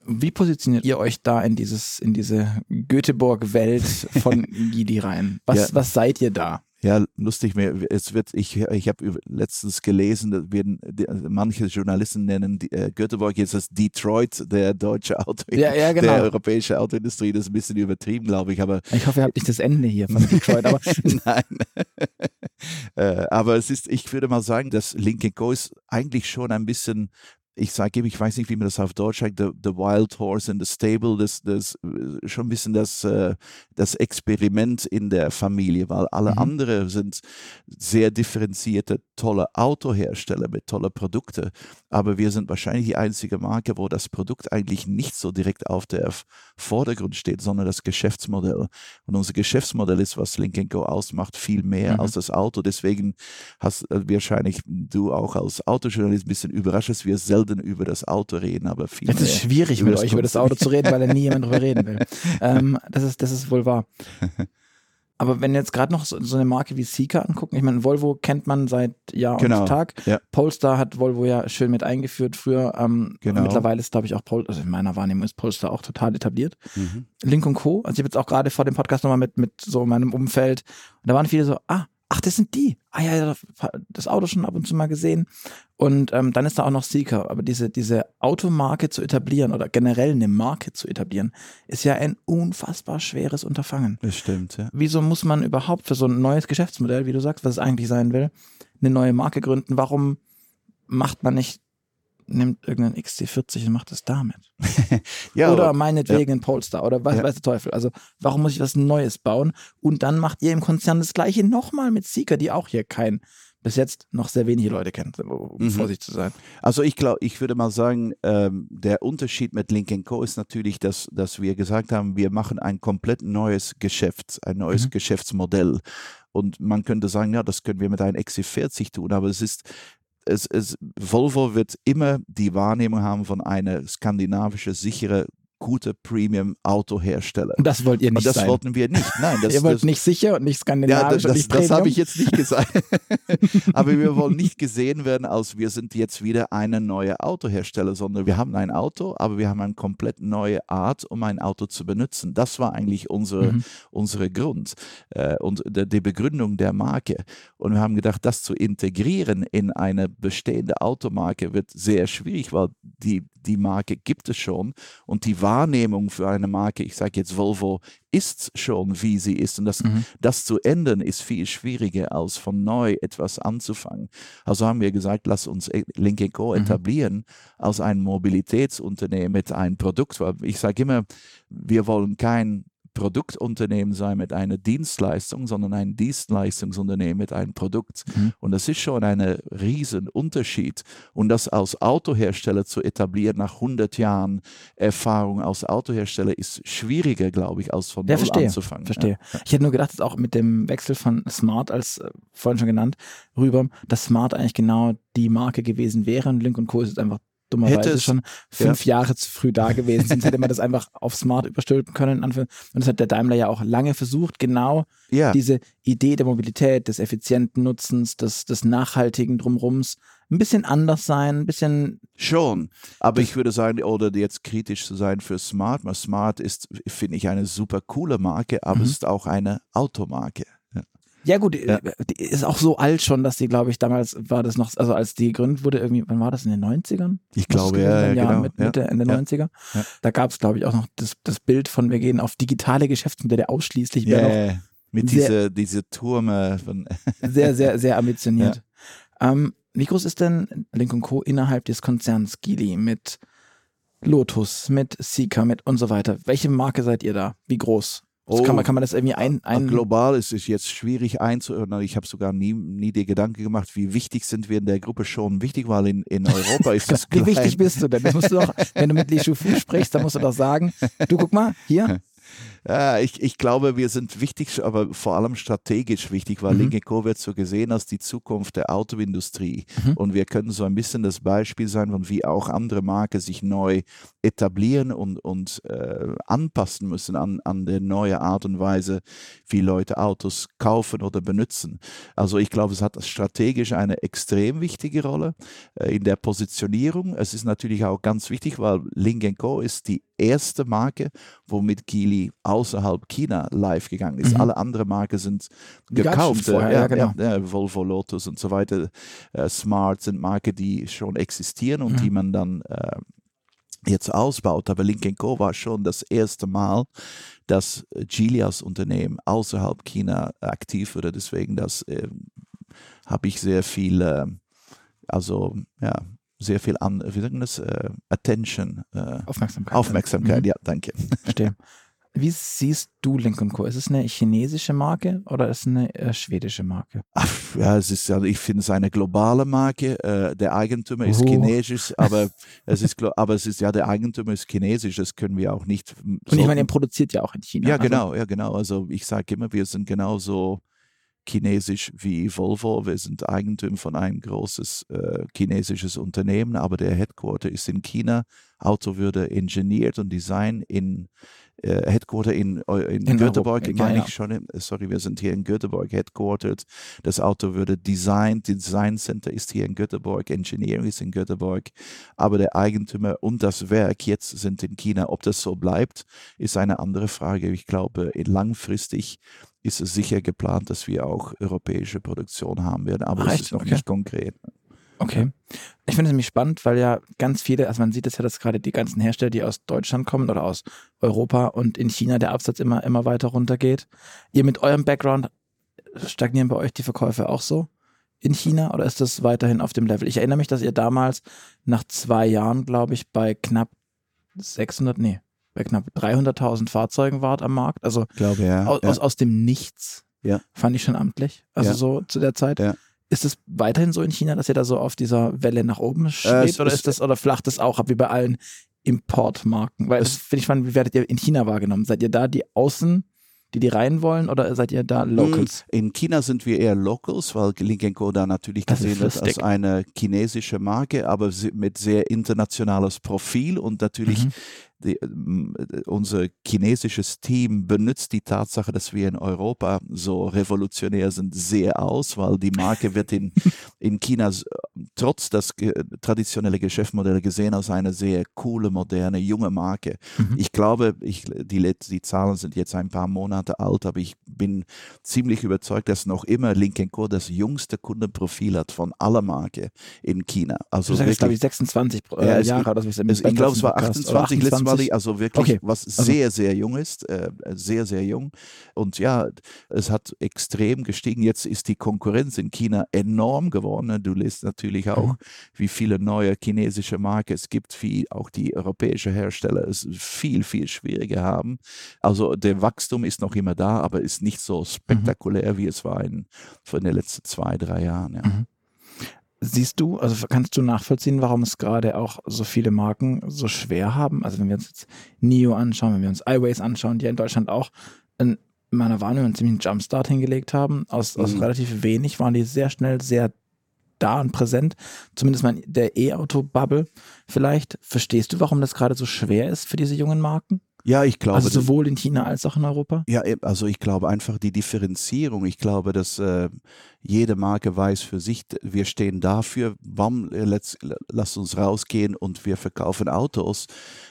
Wie positioniert ihr euch da in dieses, in diese Göteborg-Welt von Gidi rein? Was, ja. was seid ihr da? Ja, lustig. Es wird, ich, ich habe letztens gelesen, dass wir, manche Journalisten nennen die, äh, Göteborg jetzt das Detroit der deutsche Auto, ja, ja, genau. der europäische Autoindustrie. Das ist ein bisschen übertrieben, glaube ich. Aber ich hoffe, ihr habt nicht das Ende hier von Detroit. Aber Nein. äh, aber es ist, ich würde mal sagen, dass Lincoln Co. ist eigentlich schon ein bisschen ich sage, ich weiß nicht, wie man das auf Deutsch sagt, the, the Wild Horse in the Stable, das, das äh, schon ein bisschen das, äh, das Experiment in der Familie, weil alle mhm. anderen sind sehr differenzierte, tolle Autohersteller mit tollen Produkten, aber wir sind wahrscheinlich die einzige Marke, wo das Produkt eigentlich nicht so direkt auf der Vordergrund steht, sondern das Geschäftsmodell. Und unser Geschäftsmodell ist, was Link Co ausmacht, viel mehr mhm. als das Auto. Deswegen hast äh, wahrscheinlich du auch als Autojournalist ein bisschen überrascht, dass wir selten selten über das Auto reden, aber viel. Es ist schwierig, mit euch über das Auto zu reden, weil da nie jemand drüber reden will. Ähm, das, ist, das ist wohl wahr. Aber wenn jetzt gerade noch so, so, eine Marke wie Seeker angucken, ich meine, Volvo kennt man seit Jahr genau. und Tag. Ja. Polestar hat Volvo ja schön mit eingeführt früher. Ähm, genau. Mittlerweile ist, glaube ich, auch Polestar, also in meiner Wahrnehmung ist Polestar auch total etabliert. Mhm. Link und Co. Also ich habe jetzt auch gerade vor dem Podcast nochmal mit, mit so meinem Umfeld und da waren viele so, ah, ach, das sind die. Ah ja, das Auto schon ab und zu mal gesehen. Und ähm, dann ist da auch noch Seeker. Aber diese, diese Automarke zu etablieren oder generell eine Marke zu etablieren, ist ja ein unfassbar schweres Unterfangen. Das stimmt, ja. Wieso muss man überhaupt für so ein neues Geschäftsmodell, wie du sagst, was es eigentlich sein will, eine neue Marke gründen? Warum macht man nicht nimmt irgendeinen XC40 und macht es damit. ja, oder meinetwegen ja. ein Polestar oder weiß, ja. weiß der Teufel. Also warum muss ich was Neues bauen? Und dann macht ihr im Konzern das gleiche nochmal mit Seeker, die auch hier kein bis jetzt noch sehr wenige Leute kennen, um mhm. vorsichtig zu sein. Also ich glaube, ich würde mal sagen, ähm, der Unterschied mit Link Co. ist natürlich, dass, dass wir gesagt haben, wir machen ein komplett neues Geschäft, ein neues mhm. Geschäftsmodell. Und man könnte sagen, ja, das können wir mit einem XC40 tun, aber es ist es, es, Volvo wird immer die Wahrnehmung haben von einer skandinavischen, sichere gute Premium-Autohersteller. Das wollt ihr nicht und das sein. wollten wir nicht. Nein, das, ihr wollt das, nicht sicher und nicht skandinavisch ja, das, nicht das habe ich jetzt nicht gesagt. Aber wir wollen nicht gesehen werden, als wir sind jetzt wieder eine neue Autohersteller, sondern wir haben ein Auto, aber wir haben eine komplett neue Art, um ein Auto zu benutzen. Das war eigentlich unsere, mhm. unsere Grund äh, und die Begründung der Marke. Und wir haben gedacht, das zu integrieren in eine bestehende Automarke wird sehr schwierig, weil die, die Marke gibt es schon und die Wahrnehmung für eine Marke, ich sage jetzt Volvo, ist schon, wie sie ist. Und das, mhm. das zu ändern, ist viel schwieriger, als von neu etwas anzufangen. Also haben wir gesagt, lass uns Link Co. Mhm. etablieren als ein Mobilitätsunternehmen mit einem Produkt. Ich sage immer, wir wollen kein Produktunternehmen sein mit einer Dienstleistung, sondern ein Dienstleistungsunternehmen mit einem Produkt. Mhm. Und das ist schon ein Riesenunterschied. Und das als Autohersteller zu etablieren nach 100 Jahren Erfahrung als Autohersteller ist schwieriger, glaube ich, als von ja, null verstehe, anzufangen. Verstehe. Ja. Ich hätte nur gedacht, dass auch mit dem Wechsel von Smart, als äh, vorhin schon genannt, rüber, dass Smart eigentlich genau die Marke gewesen wäre und Link Co. ist einfach dummerweise es, schon fünf ja. Jahre zu früh da gewesen. Sonst hätte man das einfach auf Smart überstülpen können. Und das hat der Daimler ja auch lange versucht, genau ja. diese Idee der Mobilität, des effizienten Nutzens, des, des nachhaltigen Drumrums ein bisschen anders sein, ein bisschen. Schon, aber ich würde sagen, oder jetzt kritisch zu sein für Smart, weil Smart ist, finde ich, eine super coole Marke, aber mhm. es ist auch eine Automarke. Ja, gut, ja. Äh, die ist auch so alt schon, dass die, glaube ich, damals war das noch, also als die gegründet wurde, irgendwie, wann war das in den 90ern? Ich glaube, ja, ja, genau. Mit, Mitte, ja. Ende ja. 90er. Ja. Da gab es, glaube ich, auch noch das, das Bild von, wir gehen auf digitale Geschäftsmodelle ausschließlich. Ja, mit diese, diese Turme. Von sehr, sehr, sehr ambitioniert. Ähm, wie groß ist denn Link Co. innerhalb des Konzerns Geely mit Lotus, mit Sika, mit und so weiter? Welche Marke seid ihr da? Wie groß? Oh, kann, man, kann man das irgendwie ein, ein Global ist es jetzt schwierig einzuordnen. Ich habe sogar nie, nie die Gedanke gemacht, wie wichtig sind wir in der Gruppe schon. Wichtig, weil in, in Europa ist es Wie wichtig bist du denn? Das musst du doch, wenn du mit Li Shufu sprichst, dann musst du doch sagen, du guck mal, hier, Ja, ich, ich glaube, wir sind wichtig, aber vor allem strategisch wichtig, weil mhm. Linke wird so gesehen als die Zukunft der Autoindustrie. Mhm. Und wir können so ein bisschen das Beispiel sein, von wie auch andere Marken sich neu etablieren und, und äh, anpassen müssen an, an die neue Art und Weise, wie Leute Autos kaufen oder benutzen. Also ich glaube, es hat strategisch eine extrem wichtige Rolle äh, in der Positionierung. Es ist natürlich auch ganz wichtig, weil Link Co. ist die erste Marke, womit Geely außerhalb China live gegangen ist. Mhm. Alle anderen Marken sind gekauft. Vorher, ja, genau. ja, Volvo, Lotus und so weiter. Äh, Smart sind Marken, die schon existieren und mhm. die man dann äh, jetzt ausbaut. Aber Link Co. war schon das erste Mal, dass Geely als Unternehmen außerhalb China aktiv wurde. Deswegen das äh, habe ich sehr viel, äh, also ja, sehr viel an, wie sagen das, äh, Attention. Äh, Aufmerksamkeit. Aufmerksamkeit, mhm. ja, danke. Verstehe. Wie siehst du Link Co? Ist es eine chinesische Marke oder ist es eine äh, schwedische Marke? Ach, ja, es ist, ich finde es eine globale Marke. Äh, der Eigentümer ist oh. chinesisch, aber es ist, aber es ist ja der Eigentümer ist chinesisch. Das können wir auch nicht. Und ich meine, er produziert ja auch in China. Ja, also. genau, ja genau. Also ich sage immer, wir sind genauso chinesisch wie Volvo. Wir sind Eigentümer von einem großes äh, chinesisches Unternehmen, aber der Headquarter ist in China. Auto würde ingeniert und design in äh, Headquarter in, in, in Göteborg, meine ich schon. Sorry, wir sind hier in Göteborg headquartered. Das Auto würde designt, Design Center ist hier in Göteborg, Engineering ist in Göteborg, aber der Eigentümer und das Werk jetzt sind in China. Ob das so bleibt, ist eine andere Frage. Ich glaube, langfristig ist es sicher geplant, dass wir auch europäische Produktion haben werden, aber Ach, das ist noch okay. nicht konkret. Okay. Ich finde es nämlich spannend, weil ja ganz viele, also man sieht es ja, dass gerade die ganzen Hersteller, die aus Deutschland kommen oder aus Europa und in China der Absatz immer, immer weiter runtergeht. Ihr mit eurem Background, stagnieren bei euch die Verkäufe auch so in China oder ist das weiterhin auf dem Level? Ich erinnere mich, dass ihr damals nach zwei Jahren, glaube ich, bei knapp 600, nee, bei knapp 300.000 Fahrzeugen wart am Markt. Also glaube, ja, aus, ja. aus, aus dem Nichts. Ja. Fand ich schon amtlich. Also ja. so zu der Zeit. Ja Ist es weiterhin so in China, dass ihr da so auf dieser Welle nach oben schwebt? Äh, oder ist das, oder flacht das auch ab wie bei allen Importmarken? Weil das finde ich spannend, wie werdet ihr in China wahrgenommen? Seid ihr da die Außen- die die rein wollen oder seid ihr da Locals? Hm, in China sind wir eher Locals, weil Link Co. da natürlich gesehen wird als eine chinesische Marke, aber mit sehr internationales Profil und natürlich mhm die, äh, unser chinesisches Team benutzt die Tatsache, dass wir in Europa so revolutionär sind, sehr aus, weil die Marke wird in, in China trotz das traditionelle Geschäftsmodell gesehen als eine sehr coole, moderne, junge Marke. Mhm. Ich glaube, ich, die, die Zahlen sind jetzt ein paar Monate alt, aber ich bin ziemlich überzeugt, dass noch immer Link Co. das jüngste Kundenprofil hat von aller Marke in China. Also du sagst, glaube ich, 26 äh, ja, Jahre. Es, ich glaube, es war 28, letztes Mal, also wirklich, okay. was also. sehr, sehr jung ist, äh, sehr, sehr jung. Und ja, es hat extrem gestiegen. Jetzt ist die Konkurrenz in China enorm geworden. Du liest natürlich auch, mhm. wie viele neue chinesische Marken es gibt, wie auch die europäischen Hersteller es viel, viel schwieriger haben. Also der Wachstum ist noch immer da, aber ist nicht so mhm. spektakulär, mhm. wie es war in, in den letzten zwei, drei Jahren. Ja. Mhm. Siehst du, also kannst du nachvollziehen, warum es gerade auch so viele Marken so schwer haben? Also wenn wir uns jetzt NIO anschauen, wenn wir uns iWays anschauen, die ja in Deutschland auch in meiner Wahrnehmung einen ziemlichen Jumpstart hingelegt haben. Aus, mhm. aus relativ wenig waren die sehr schnell sehr da und präsent. Zumindest mal der E-Auto-Bubble. Vielleicht verstehst du, warum das gerade so schwer ist für diese jungen Marken? Ja, ich glaube. Also sowohl in China als auch in Europa? Ja, also ich glaube einfach die Differenzierung. Ich glaube, dass äh, jede Marke weiß für sich, wir stehen dafür, bam, let's, lass uns rausgehen und wir verkaufen Autos.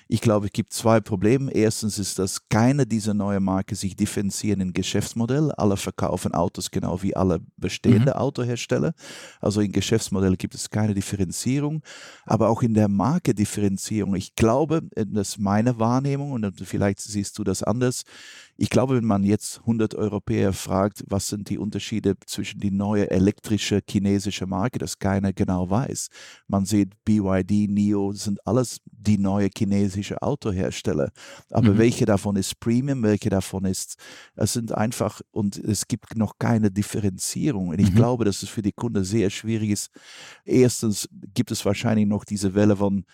Ich glaube, es gibt zwei Probleme. Erstens ist, dass keine dieser neuen Marken sich differenzieren im Geschäftsmodell. Alle verkaufen Autos genau wie alle bestehenden mhm. Autohersteller. Also im Geschäftsmodell gibt es keine Differenzierung, aber auch in der Marke Differenzierung. Ich glaube, das ist meine Wahrnehmung und vielleicht siehst du das anders. Ich glaube, wenn man jetzt 100 Europäer fragt, was sind die Unterschiede zwischen die neue elektrische chinesische Marke, das keiner genau weiß. Man sieht BYD, NIO, sind alles die neue chinesische Autohersteller. Aber mhm. welche davon ist Premium, welche davon ist, es sind einfach, und es gibt noch keine Differenzierung. Und ich mhm. glaube, dass es für die Kunden sehr schwierig ist. Erstens gibt es wahrscheinlich noch diese Welle von,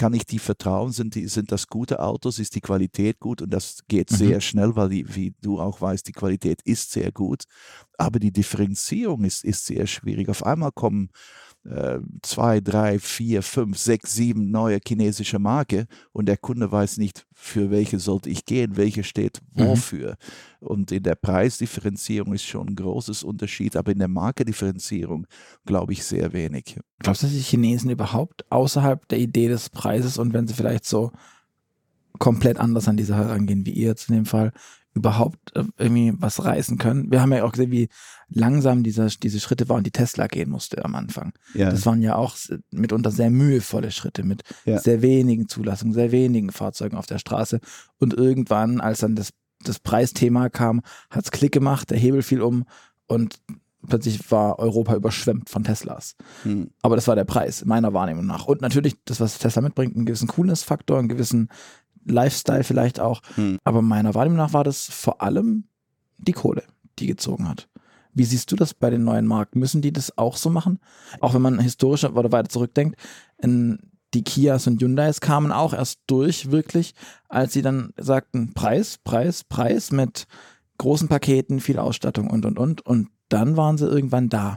kann ich die vertrauen? Sind, die, sind das gute Autos? Ist die Qualität gut? Und das geht mhm. sehr schnell, weil, die, wie du auch weißt, die Qualität ist sehr gut. Aber die Differenzierung ist, ist sehr schwierig. Auf einmal kommen zwei, drei, vier, fünf, sechs, sieben neue chinesische Marke und der Kunde weiß nicht, für welche sollte ich gehen, welche steht mhm. wofür. Mhm. Und in der Preisdifferenzierung ist schon ein großes Unterschied, aber in der Markedifferenzierung glaube ich sehr wenig. Glaubst du, dass die Chinesen überhaupt außerhalb der Idee des Preises und wenn sie vielleicht so komplett anders an die Sache rangehen, wie ihr jetzt in dem Fall, überhaupt äh, irgendwie was reißen können. Wir haben ja auch gesehen, wie langsam diese, diese Schritte waren, die Tesla gehen musste am Anfang. Ja. Das waren ja auch mitunter sehr mühevolle Schritte mit ja. sehr wenigen Zulassungen, sehr wenigen Fahrzeugen auf der Straße. Und irgendwann, als dann das, das Preisthema kam, hat es Klick gemacht, der Hebel fiel um und plötzlich war Europa überschwemmt von Teslas. Hm. Aber das war der Preis, meiner Wahrnehmung nach. Und natürlich, das, was Tesla mitbringt, einen gewissen Coolness-Faktor, einen gewissen Lifestyle vielleicht auch. Hm. Aber meiner Wahrnehmung nach war das vor allem die Kohle, die gezogen hat. Wie siehst du das bei den neuen Marken? Müssen die das auch so machen? Auch wenn man historisch oder weiter zurückdenkt, die Kias und Hyundais kamen auch erst durch, wirklich, als sie dann sagten, Preis, Preis, Preis mit großen Paketen, viel Ausstattung und, und, und. Und dann waren sie irgendwann da.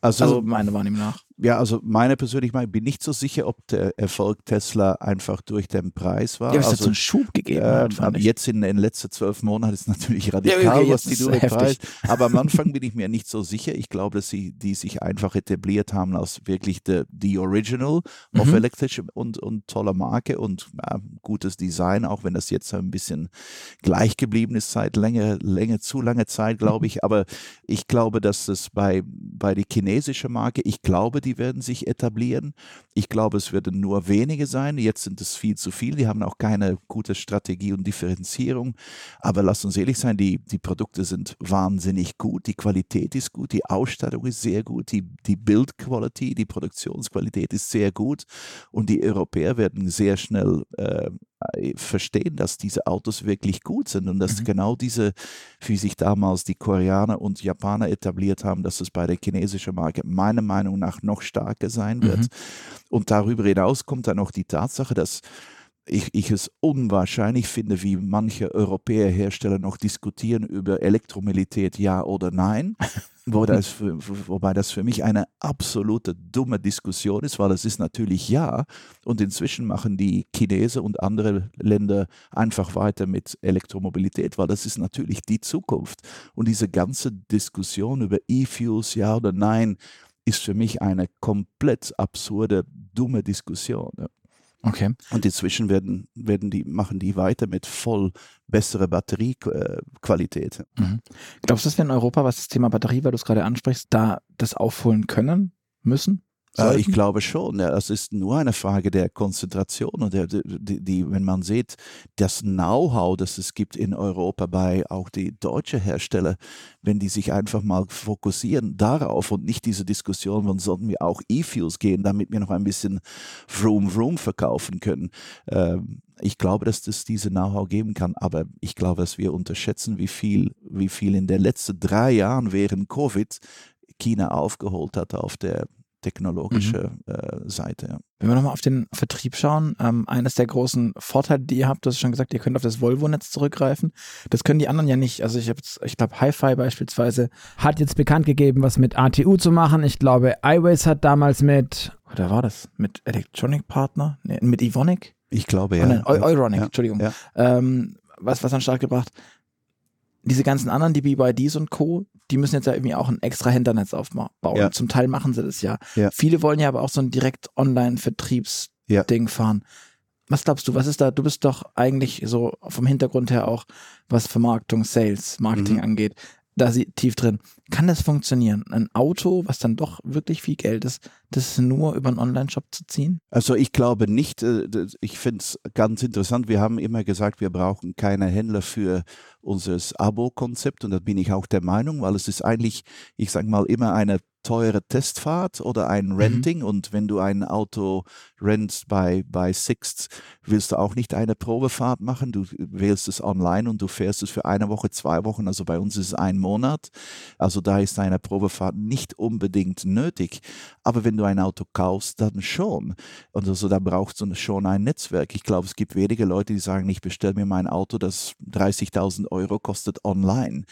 Also, also meine Wahrnehmung nach. Ja, also meine persönliche Meinung, ich bin nicht so sicher, ob der Erfolg Tesla einfach durch den Preis war. Ja, es also, hat so einen Schub gegeben. Äh, aber jetzt in den letzten zwölf Monaten ist es natürlich radikal, ja, okay, was die nur Preis. Aber am Anfang bin ich mir nicht so sicher. Ich glaube, dass sie die sich einfach etabliert haben als wirklich die Original mhm. auf elektrisch und, und tolle Marke und ja, gutes Design, auch wenn das jetzt ein bisschen gleich geblieben ist seit länger, länger, zu langer Zeit, glaube ich. Aber ich glaube, dass es bei, bei der chinesischen Marke, ich glaube, die werden sich etablieren. Ich glaube, es werden nur wenige sein. Jetzt sind es viel zu viele. Die haben auch keine gute Strategie und Differenzierung. Aber lass uns ehrlich sein, die, die Produkte sind wahnsinnig gut. Die Qualität ist gut. Die Ausstattung ist sehr gut. Die, die Bildqualität, die Produktionsqualität ist sehr gut. Und die Europäer werden sehr schnell äh, verstehen, dass diese Autos wirklich gut sind und dass mhm. genau diese, wie sich damals die Koreaner und Japaner etabliert haben, dass es bei der chinesischen Marke meiner Meinung nach noch stärker sein wird. Mhm. Und darüber hinaus kommt dann noch die Tatsache, dass ich, ich es unwahrscheinlich finde, wie manche Europäer Hersteller noch diskutieren über Elektromobilität, ja oder nein. Wobei das, für, wobei das für mich eine absolute dumme Diskussion ist, weil es ist natürlich ja. Und inzwischen machen die Chinesen und andere Länder einfach weiter mit Elektromobilität, weil das ist natürlich die Zukunft. Und diese ganze Diskussion über E-Fuels, ja oder nein, ist für mich eine komplett absurde, dumme Diskussion. Okay. Und inzwischen werden, werden die, machen die weiter mit voll bessere Batteriequalität. Mhm. Glaubst du, dass wir in Europa, was das Thema Batterie, weil du es gerade ansprichst, da das aufholen können, müssen? Sollten? Ich glaube schon. Ja, es ist nur eine Frage der Konzentration und der, die, die, wenn man sieht, das Know-how, das es gibt in Europa bei auch die deutschen Hersteller, wenn die sich einfach mal fokussieren darauf und nicht diese Diskussion, wann sollten wir auch E-Fuels gehen, damit wir noch ein bisschen Vroom Vroom verkaufen können. Ähm, ich glaube, dass es diese Know-how geben kann, aber ich glaube, dass wir unterschätzen, wie viel, wie viel in den letzten drei Jahren während Covid China aufgeholt hat auf der technologische mhm. äh, Seite. Ja. Wenn wir nochmal auf den Vertrieb schauen, ähm, eines der großen Vorteile, die ihr habt, du hast schon gesagt, ihr könnt auf das Volvo-Netz zurückgreifen. Das können die anderen ja nicht. Also ich habe ich glaube, Hi-Fi beispielsweise hat jetzt bekannt gegeben, was mit ATU zu machen. Ich glaube, iWays hat damals mit, oder war das? Mit Electronic Partner? Nee, mit Ivonic? Ich glaube, ja. Oh, nein, Euronic, ja. Entschuldigung. Ja. Ähm, was, was an Start gebracht? Diese ganzen anderen, die BYDs und Co., die müssen jetzt ja irgendwie auch ein extra Händlernetz aufbauen. Ja. Zum Teil machen sie das ja. ja. Viele wollen ja aber auch so ein direkt Online-Vertriebsding ja. fahren. Was glaubst du, was ist da? Du bist doch eigentlich so vom Hintergrund her auch, was Vermarktung, Sales, Marketing mhm. angeht da tief drin. Kann das funktionieren? Ein Auto, was dann doch wirklich viel Geld ist, das nur über einen Online-Shop zu ziehen? Also ich glaube nicht. Äh, ich finde es ganz interessant. Wir haben immer gesagt, wir brauchen keine Händler für unser Abo-Konzept und da bin ich auch der Meinung, weil es ist eigentlich, ich sage mal, immer eine teure Testfahrt oder ein mhm. Renting. Mhm. Und wenn du ein Auto rentst bei, bei Sixt, willst du auch nicht eine Probefahrt machen. Du wählst es online und du fährst es für eine Woche, zwei Wochen. Also bei uns ist es ein Monat. Also da ist eine Probefahrt nicht unbedingt nötig. Aber wenn du ein Auto kaufst, dann schon. Und also da brauchst du schon ein Netzwerk. Ich glaube, es gibt wenige Leute, die sagen, ich bestelle mir mein Auto, das 30.000 Euro kostet online.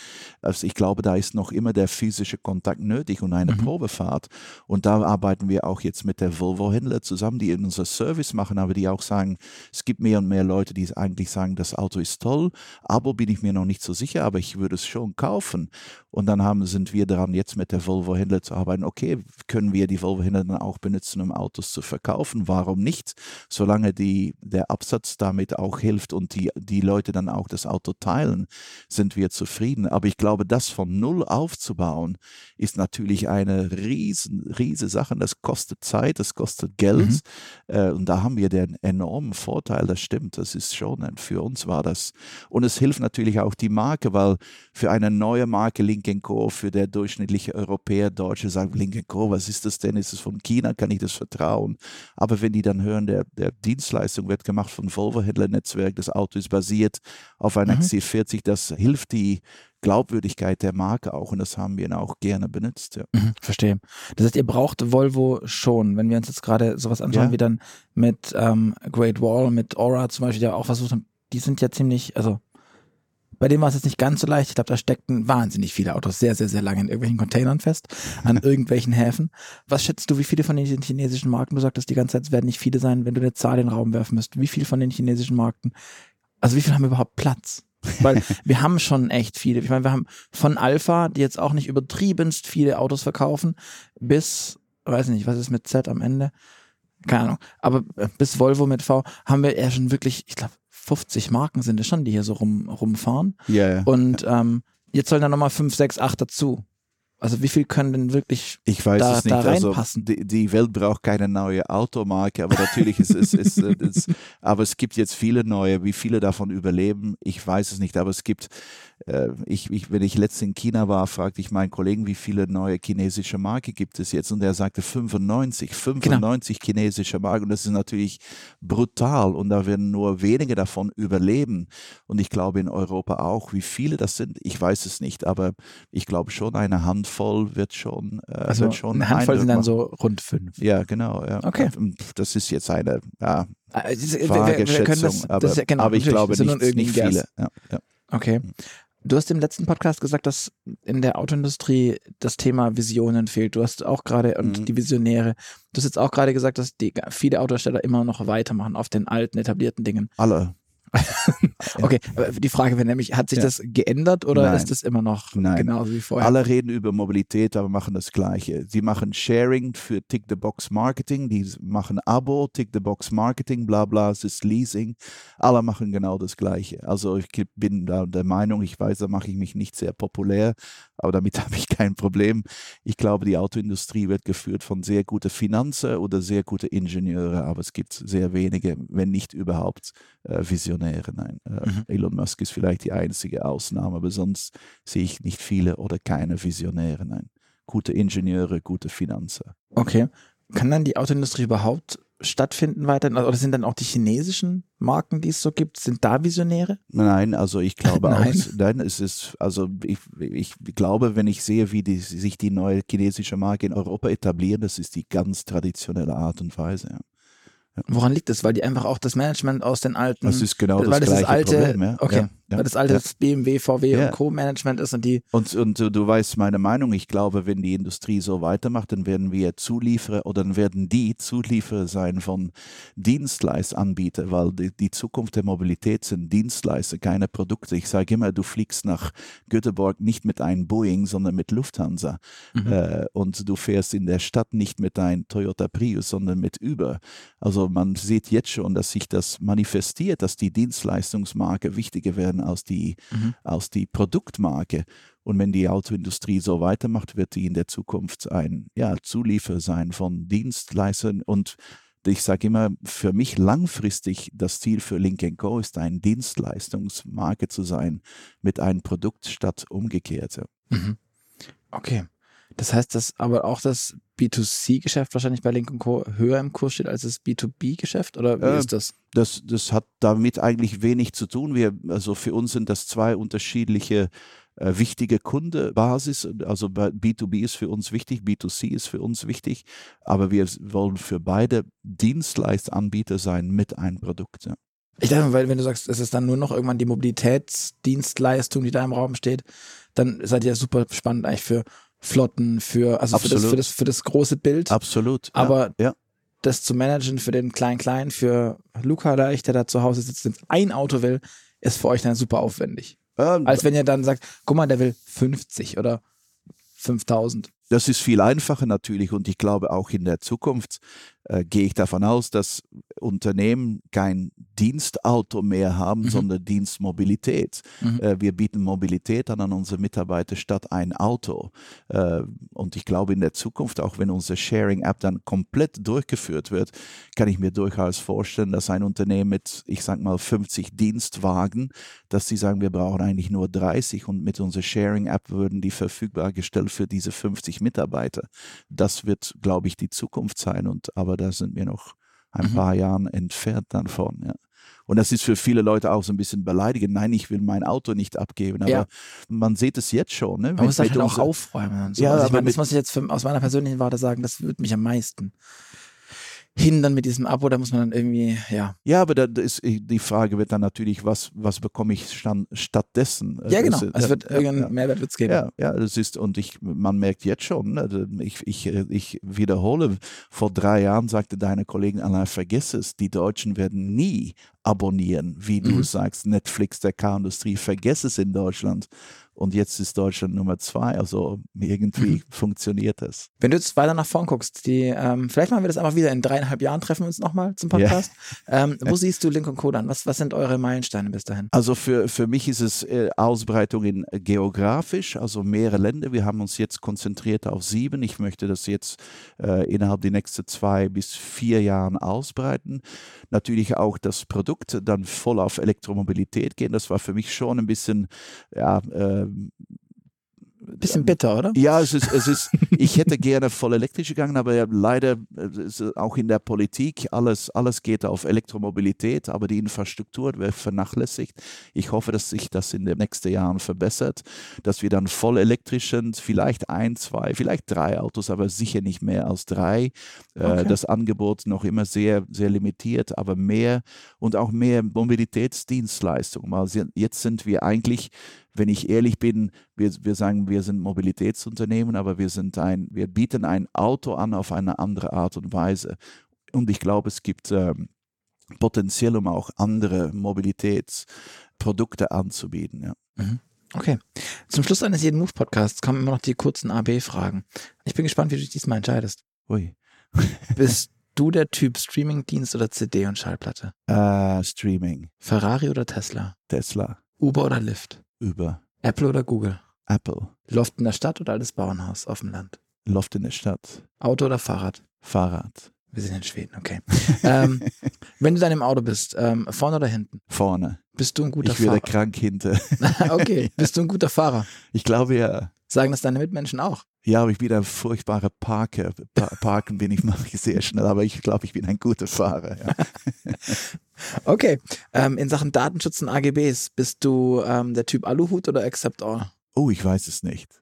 Also ich glaube, da ist noch immer der physische Kontakt nötig und eine mhm. Probefahrt. Und da arbeiten wir auch jetzt mit der Volvo-Händler zusammen, die unser Service machen, aber die auch sagen, es gibt mehr und mehr Leute, die eigentlich sagen, das Auto ist toll, Abo bin ich mir noch nicht so sicher, aber ich würde es schon kaufen. Und dann haben, sind wir daran, jetzt mit der Volvo-Händler zu arbeiten. Okay, können wir die Volvo-Händler dann auch benutzen, um Autos zu verkaufen? Warum nicht? Solange die, der Absatz damit auch hilft und die, die Leute dann auch das Auto teilen, sind wir zufrieden. Aber ich glaube, das von Null aufzubauen, ist natürlich eine riesen, riesige Sache. Das kostet Zeit, das kostet Geld. Mhm. Äh, und da haben wir den enormen Vorteil, das stimmt. Das ist schon, für uns war das. Und es hilft natürlich auch die Marke, weil für eine neue Marke Link Co. für der durchschnittliche Europäer, Deutsche sagen, Co., was ist das denn? Ist es von China? Kann ich das vertrauen? Aber wenn die dann hören, der, der Dienstleistung wird gemacht von Volvo-Händlernetzwerk, das Auto ist basiert auf einer mhm. XC40, das hilft die Glaubwürdigkeit der Marke auch und das haben wir auch gerne benutzt. Ja. Mhm, verstehe. Das heißt, ihr braucht Volvo schon, wenn wir uns jetzt gerade sowas anschauen, ja. wie dann mit ähm, Great Wall, mit Aura zum Beispiel, ja auch versucht haben, die sind ja ziemlich, also bei dem war es jetzt nicht ganz so leicht. Ich glaube, da steckten wahnsinnig viele Autos sehr, sehr, sehr lange in irgendwelchen Containern fest, an irgendwelchen Häfen. Was schätzt du, wie viele von den chinesischen Marken, du sagtest die ganze Zeit, es werden nicht viele sein, wenn du eine Zahl in den Raum werfen müsst, wie viele von den chinesischen Marken, also wie viele haben überhaupt Platz? Weil wir haben schon echt viele. Ich meine, wir haben von Alpha, die jetzt auch nicht übertriebenst viele Autos verkaufen, bis, weiß nicht, was ist mit Z am Ende? Keine Ahnung. Aber bis Volvo mit V haben wir ja schon wirklich, ich glaube, 50 Marken sind es schon, die hier so rum, rumfahren. Ja, ja. Und ähm, jetzt sollen da nochmal 5, 6, 8 dazu. Also wie viel können denn wirklich ich weiß da, es nicht. da Also, reinpassen? die, die Welt braucht keine neue Automarke, aber natürlich ist es, ist, ist, ist, aber es gibt jetzt viele neue. Wie viele davon überleben, ich weiß es nicht, aber es gibt, äh, ich, ich, wenn ich letztens in China war, fragte ich meinen Kollegen, wie viele neue chinesische Marke gibt es jetzt und er sagte 95, 95 Genau. chinesische Marken und das ist natürlich brutal und da werden nur wenige davon überleben und ich glaube in Europa auch. Wie viele das sind, ich weiß es nicht, aber ich glaube schon eine Handvoll wird schon, äh, Also wird schon eine Handvoll sind dann so rund fünf. Ja, genau. Ja. Okay. Das ist jetzt eine ja, Äh, diese- wir- wir- das- aber, das ja- genau, aber ich glaube nicht, nicht viele. Ja, ja. Okay. Du hast im letzten Podcast gesagt, dass in der Autoindustrie das Thema Visionen fehlt. Du hast auch gerade, und Mhm. die Visionäre, du hast jetzt auch gerade gesagt, dass die viele Autohersteller immer noch weitermachen auf den alten, etablierten Dingen. Alle. Okay, die Frage wäre nämlich, hat sich Ja. das geändert oder Nein. ist das immer noch Nein. genauso wie vorher? Alle reden über Mobilität, aber machen das Gleiche. Sie machen Sharing für Tick-the-Box-Marketing, die machen Abo, Tick-the-Box-Marketing, bla bla, es ist Leasing. Alle machen genau das Gleiche. Also ich bin da der Meinung, ich weiß, da mache ich mich nicht sehr populär, aber damit habe ich kein Problem. Ich glaube, die Autoindustrie wird geführt von sehr guten Finanzen oder sehr guten Ingenieure, aber es gibt sehr wenige, wenn nicht überhaupt, äh, Visionäre. Nein, äh, Mhm. Elon Musk ist vielleicht die einzige Ausnahme, aber sonst sehe ich nicht viele oder keine Visionäre. Nein, gute Ingenieure, gute Finanzen. Okay. Kann dann die Autoindustrie überhaupt stattfinden weiterhin? Oder sind dann auch die chinesischen Marken, die es so gibt, sind da Visionäre? Nein, also ich glaube Nein. auch, nein, es ist, also ich, ich glaube, wenn ich sehe, wie die, sich die neue chinesische Marke in Europa etablieren, das ist die ganz traditionelle Art und Weise. Woran liegt das? Weil die einfach auch das Management aus den alten Das ist genau weil das das gleiche das alte, Problem. Ja. okay, Ja, ja, weil das alte ja. BMW, VW Ja. und Co. Management ist und die, Und, und du, du weißt meine Meinung, ich glaube, wenn die Industrie so weitermacht, dann werden wir Zulieferer oder dann werden die Zulieferer sein von Dienstleistanbietern, weil die, die Zukunft der Mobilität sind Dienstleister, keine Produkte. Ich sage immer, du fliegst nach Göteborg nicht mit einem Boeing, sondern mit Lufthansa. Mhm. Äh, und du fährst in der Stadt nicht mit einem Toyota Prius, sondern mit Uber. Also man sieht jetzt schon, dass sich das manifestiert, dass die Dienstleistungsmarke wichtiger werden als die, Mhm. als die Produktmarke. Und wenn die Autoindustrie so weitermacht, wird die in der Zukunft ein ja, Zulieferer sein von Dienstleistern. Und ich sage immer, für mich langfristig das Ziel für Link Co. ist, eine Dienstleistungsmarke zu sein mit einem Produkt statt umgekehrt. Mhm. Okay. Das heißt, dass aber auch das B2C-Geschäft wahrscheinlich bei Link Co. höher im Kurs steht als das B2B-Geschäft? Oder wie Äh, ist das? Das, das hat damit eigentlich wenig zu tun. Wir, also für uns sind das zwei unterschiedliche äh, wichtige Kundenbasis. Also bei B2B ist für uns wichtig, B2C ist für uns wichtig, aber wir wollen für beide Dienstleistanbieter sein mit einem Produkt. Ja. Ich dachte, weil wenn du sagst, es ist dann nur noch irgendwann die Mobilitätsdienstleistung, die da im Raum steht, dann seid ihr super spannend eigentlich für Flotten, für, also für das, für, das, für das große Bild. Absolut. ja, Aber ja. das zu managen für den Klein-Klein, für Luca leicht, der da zu Hause sitzt und ein Auto will, ist für euch dann super aufwendig. Ähm, Als wenn ihr dann sagt, guck mal, der will 50 oder 5000. Das ist viel einfacher natürlich und ich glaube auch in der Zukunft äh, gehe ich davon aus, dass Unternehmen kein Dienstauto mehr haben, Mhm. sondern Dienstmobilität. Mhm. Äh, wir bieten Mobilität an an unsere Mitarbeiter statt ein Auto. Äh, und ich glaube in der Zukunft, auch wenn unsere Sharing-App dann komplett durchgeführt wird, kann ich mir durchaus vorstellen, dass ein Unternehmen mit, ich sag mal, 50 Dienstwagen, dass sie sagen, wir brauchen eigentlich nur 30 und mit unserer Sharing-App würden die verfügbar gestellt für diese 50 Mitarbeiter. Das wird, glaube ich, die Zukunft sein. Und aber da sind wir noch ein Mhm. paar Jahren entfernt dann von. Ja. Und das ist für viele Leute auch so ein bisschen beleidigend. Nein, ich will mein Auto nicht abgeben. Aber Ja. man sieht es jetzt schon. Ne? Man muss das mit halt auch aufräumen. Und so. Ja, also ich aber meine, das mit- muss ich jetzt für, aus meiner persönlichen Warte sagen, das würde mich am meisten hindern mit diesem Abo. Da muss man dann irgendwie, ja. Ja, aber da ist, die Frage wird dann natürlich, was, was bekomme ich stand, stattdessen? Ja, Das genau. ist- Also es ja, wird ja, irgendeinen ja. Mehrwert wird's geben. Ja, ja, das ist, und ich, man merkt jetzt schon, ne, ich, ich, ich wiederhole, vor drei Jahren sagte deine Kollegin Alain, vergiss es, die Deutschen werden nie abonnieren, wie du sagst, Netflix der Car-Industrie, vergess es in Deutschland. Und jetzt ist Deutschland Nummer zwei. Also irgendwie funktioniert das. Wenn du jetzt weiter nach vorn guckst, die, ähm, vielleicht machen wir das einfach wieder in dreieinhalb Jahren, treffen wir uns nochmal zum Podcast. Ähm, wo siehst du Link und Co. dann? Was, was sind eure Meilensteine bis dahin? Also für, für mich ist es äh, Ausbreitung in geografisch, also mehrere Länder. Wir haben uns jetzt konzentriert auf sieben. Ich möchte das jetzt äh, innerhalb der nächsten zwei bis vier Jahren ausbreiten. Natürlich auch das Produkt dann voll auf Elektromobilität gehen. Das war für mich schon ein bisschen, ja, äh, Bisschen bitter, oder? ja, es ist, es ist, ich hätte gerne voll elektrisch gegangen, aber leider auch in der Politik alles, alles geht auf Elektromobilität, aber die Infrastruktur wird vernachlässigt. Ich hoffe, dass sich das in den nächsten Jahren verbessert, dass wir dann voll elektrisch sind, vielleicht ein, zwei, vielleicht drei Autos, aber sicher nicht mehr als drei. Okay. Äh, das Angebot noch immer sehr, sehr limitiert, aber mehr und auch mehr Mobilitätsdienstleistungen. Sie- jetzt sind wir eigentlich wenn ich ehrlich bin, wir, wir sagen, wir sind Mobilitätsunternehmen, aber wir sind ein, wir bieten ein Auto an auf eine andere Art und Weise. Und ich glaube, es gibt ähm, Potenzial, um auch andere Mobilitätsprodukte anzubieten. Ja. Okay. Zum Schluss eines jeden Move-Podcasts kommen immer noch die kurzen AB-Fragen. Ich bin gespannt, wie du dich diesmal entscheidest. Ui. Bist du der Typ Streaming-Dienst oder CD und Schallplatte? Äh, Streaming, Ferrari oder Tesla? Tesla, Uber oder Lyft? Über Apple oder Google? Apple, Loft in der Stadt oder altes Bauernhaus auf dem Land? Loft in der Stadt, Auto oder Fahrrad? Fahrrad, Wir sind in Schweden, okay. ähm, wenn du dann im Auto bist, ähm, vorne oder hinten? vorne. Bist du ein guter Ich werde Fahrer? krank hinter. okay, bist du ein guter Fahrer? Ich glaube ja. Sagen das deine Mitmenschen auch? Ja, aber ich bin ein furchtbarer Parker. Pa Parken bin ich, mache ich sehr schnell, aber ich glaube, ich bin ein guter Fahrer. Ja. Okay. Ähm, in Sachen Datenschutz und AGBs, bist du ähm, der Typ Aluhut oder Accept All? Oh, ich weiß es nicht.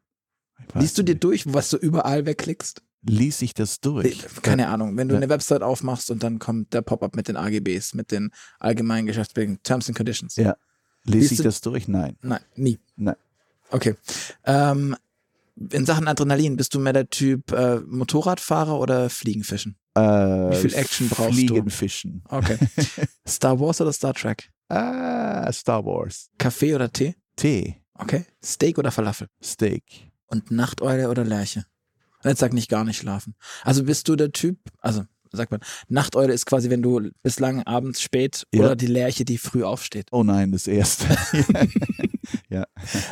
Ich weiß Liest du dir nicht. durch, was du überall wegklickst? Lies ich das durch? Keine Ahnung. Wenn du eine Website aufmachst und dann kommt der Pop-up mit den AGBs, mit den allgemeinen Geschäftsbedingungen, Terms and Conditions. Ja. Lies Liest ich du- das durch? Nein. Nein, nie. Nein. Okay. Ähm, in Sachen Adrenalin, bist du mehr der Typ äh, Motorradfahrer oder Fliegenfischen? Äh, Wie viel Action brauchst du? Fliegen, Fischen. Okay. Star Wars oder Star Trek? Ah, Star Wars. Kaffee oder Tee? Tee. Okay. Steak oder Falafel? Steak. Und Nachteule oder Lerche? Jetzt sag nicht gar nicht schlafen. Also bist du der Typ, also sagt man, Nachteule ist quasi, wenn du bislang abends spät Ja. oder die Lerche, die früh aufsteht. Oh nein, das erste. ja.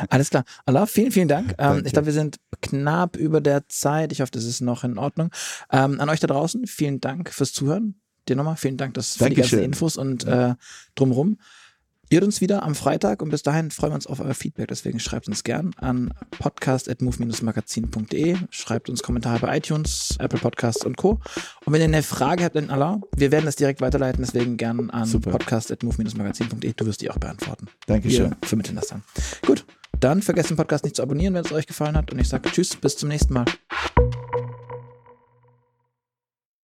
Alles klar. Allah, vielen, vielen Dank. Ähm, ich glaube, wir sind knapp über der Zeit. Ich hoffe, das ist noch in Ordnung. Ähm, an euch da draußen, vielen Dank fürs Zuhören. Dir nochmal, vielen Dank dass für die ganzen. Infos und äh, drumherum. Ihr uns wieder am Freitag und bis dahin freuen wir uns auf euer Feedback. Deswegen schreibt uns gern an podcast.move-magazin.de. Schreibt uns Kommentare bei iTunes, Apple Podcasts und Co. Und wenn ihr eine Frage habt, dann Allah, wir werden das direkt weiterleiten. Deswegen gern an podcast.move-magazin.de. Du wirst die auch beantworten. Dankeschön. Wir vermitteln das dann. Gut, dann vergesst den Podcast nicht zu abonnieren, wenn es euch gefallen hat. Und ich sage Tschüss, bis zum nächsten Mal.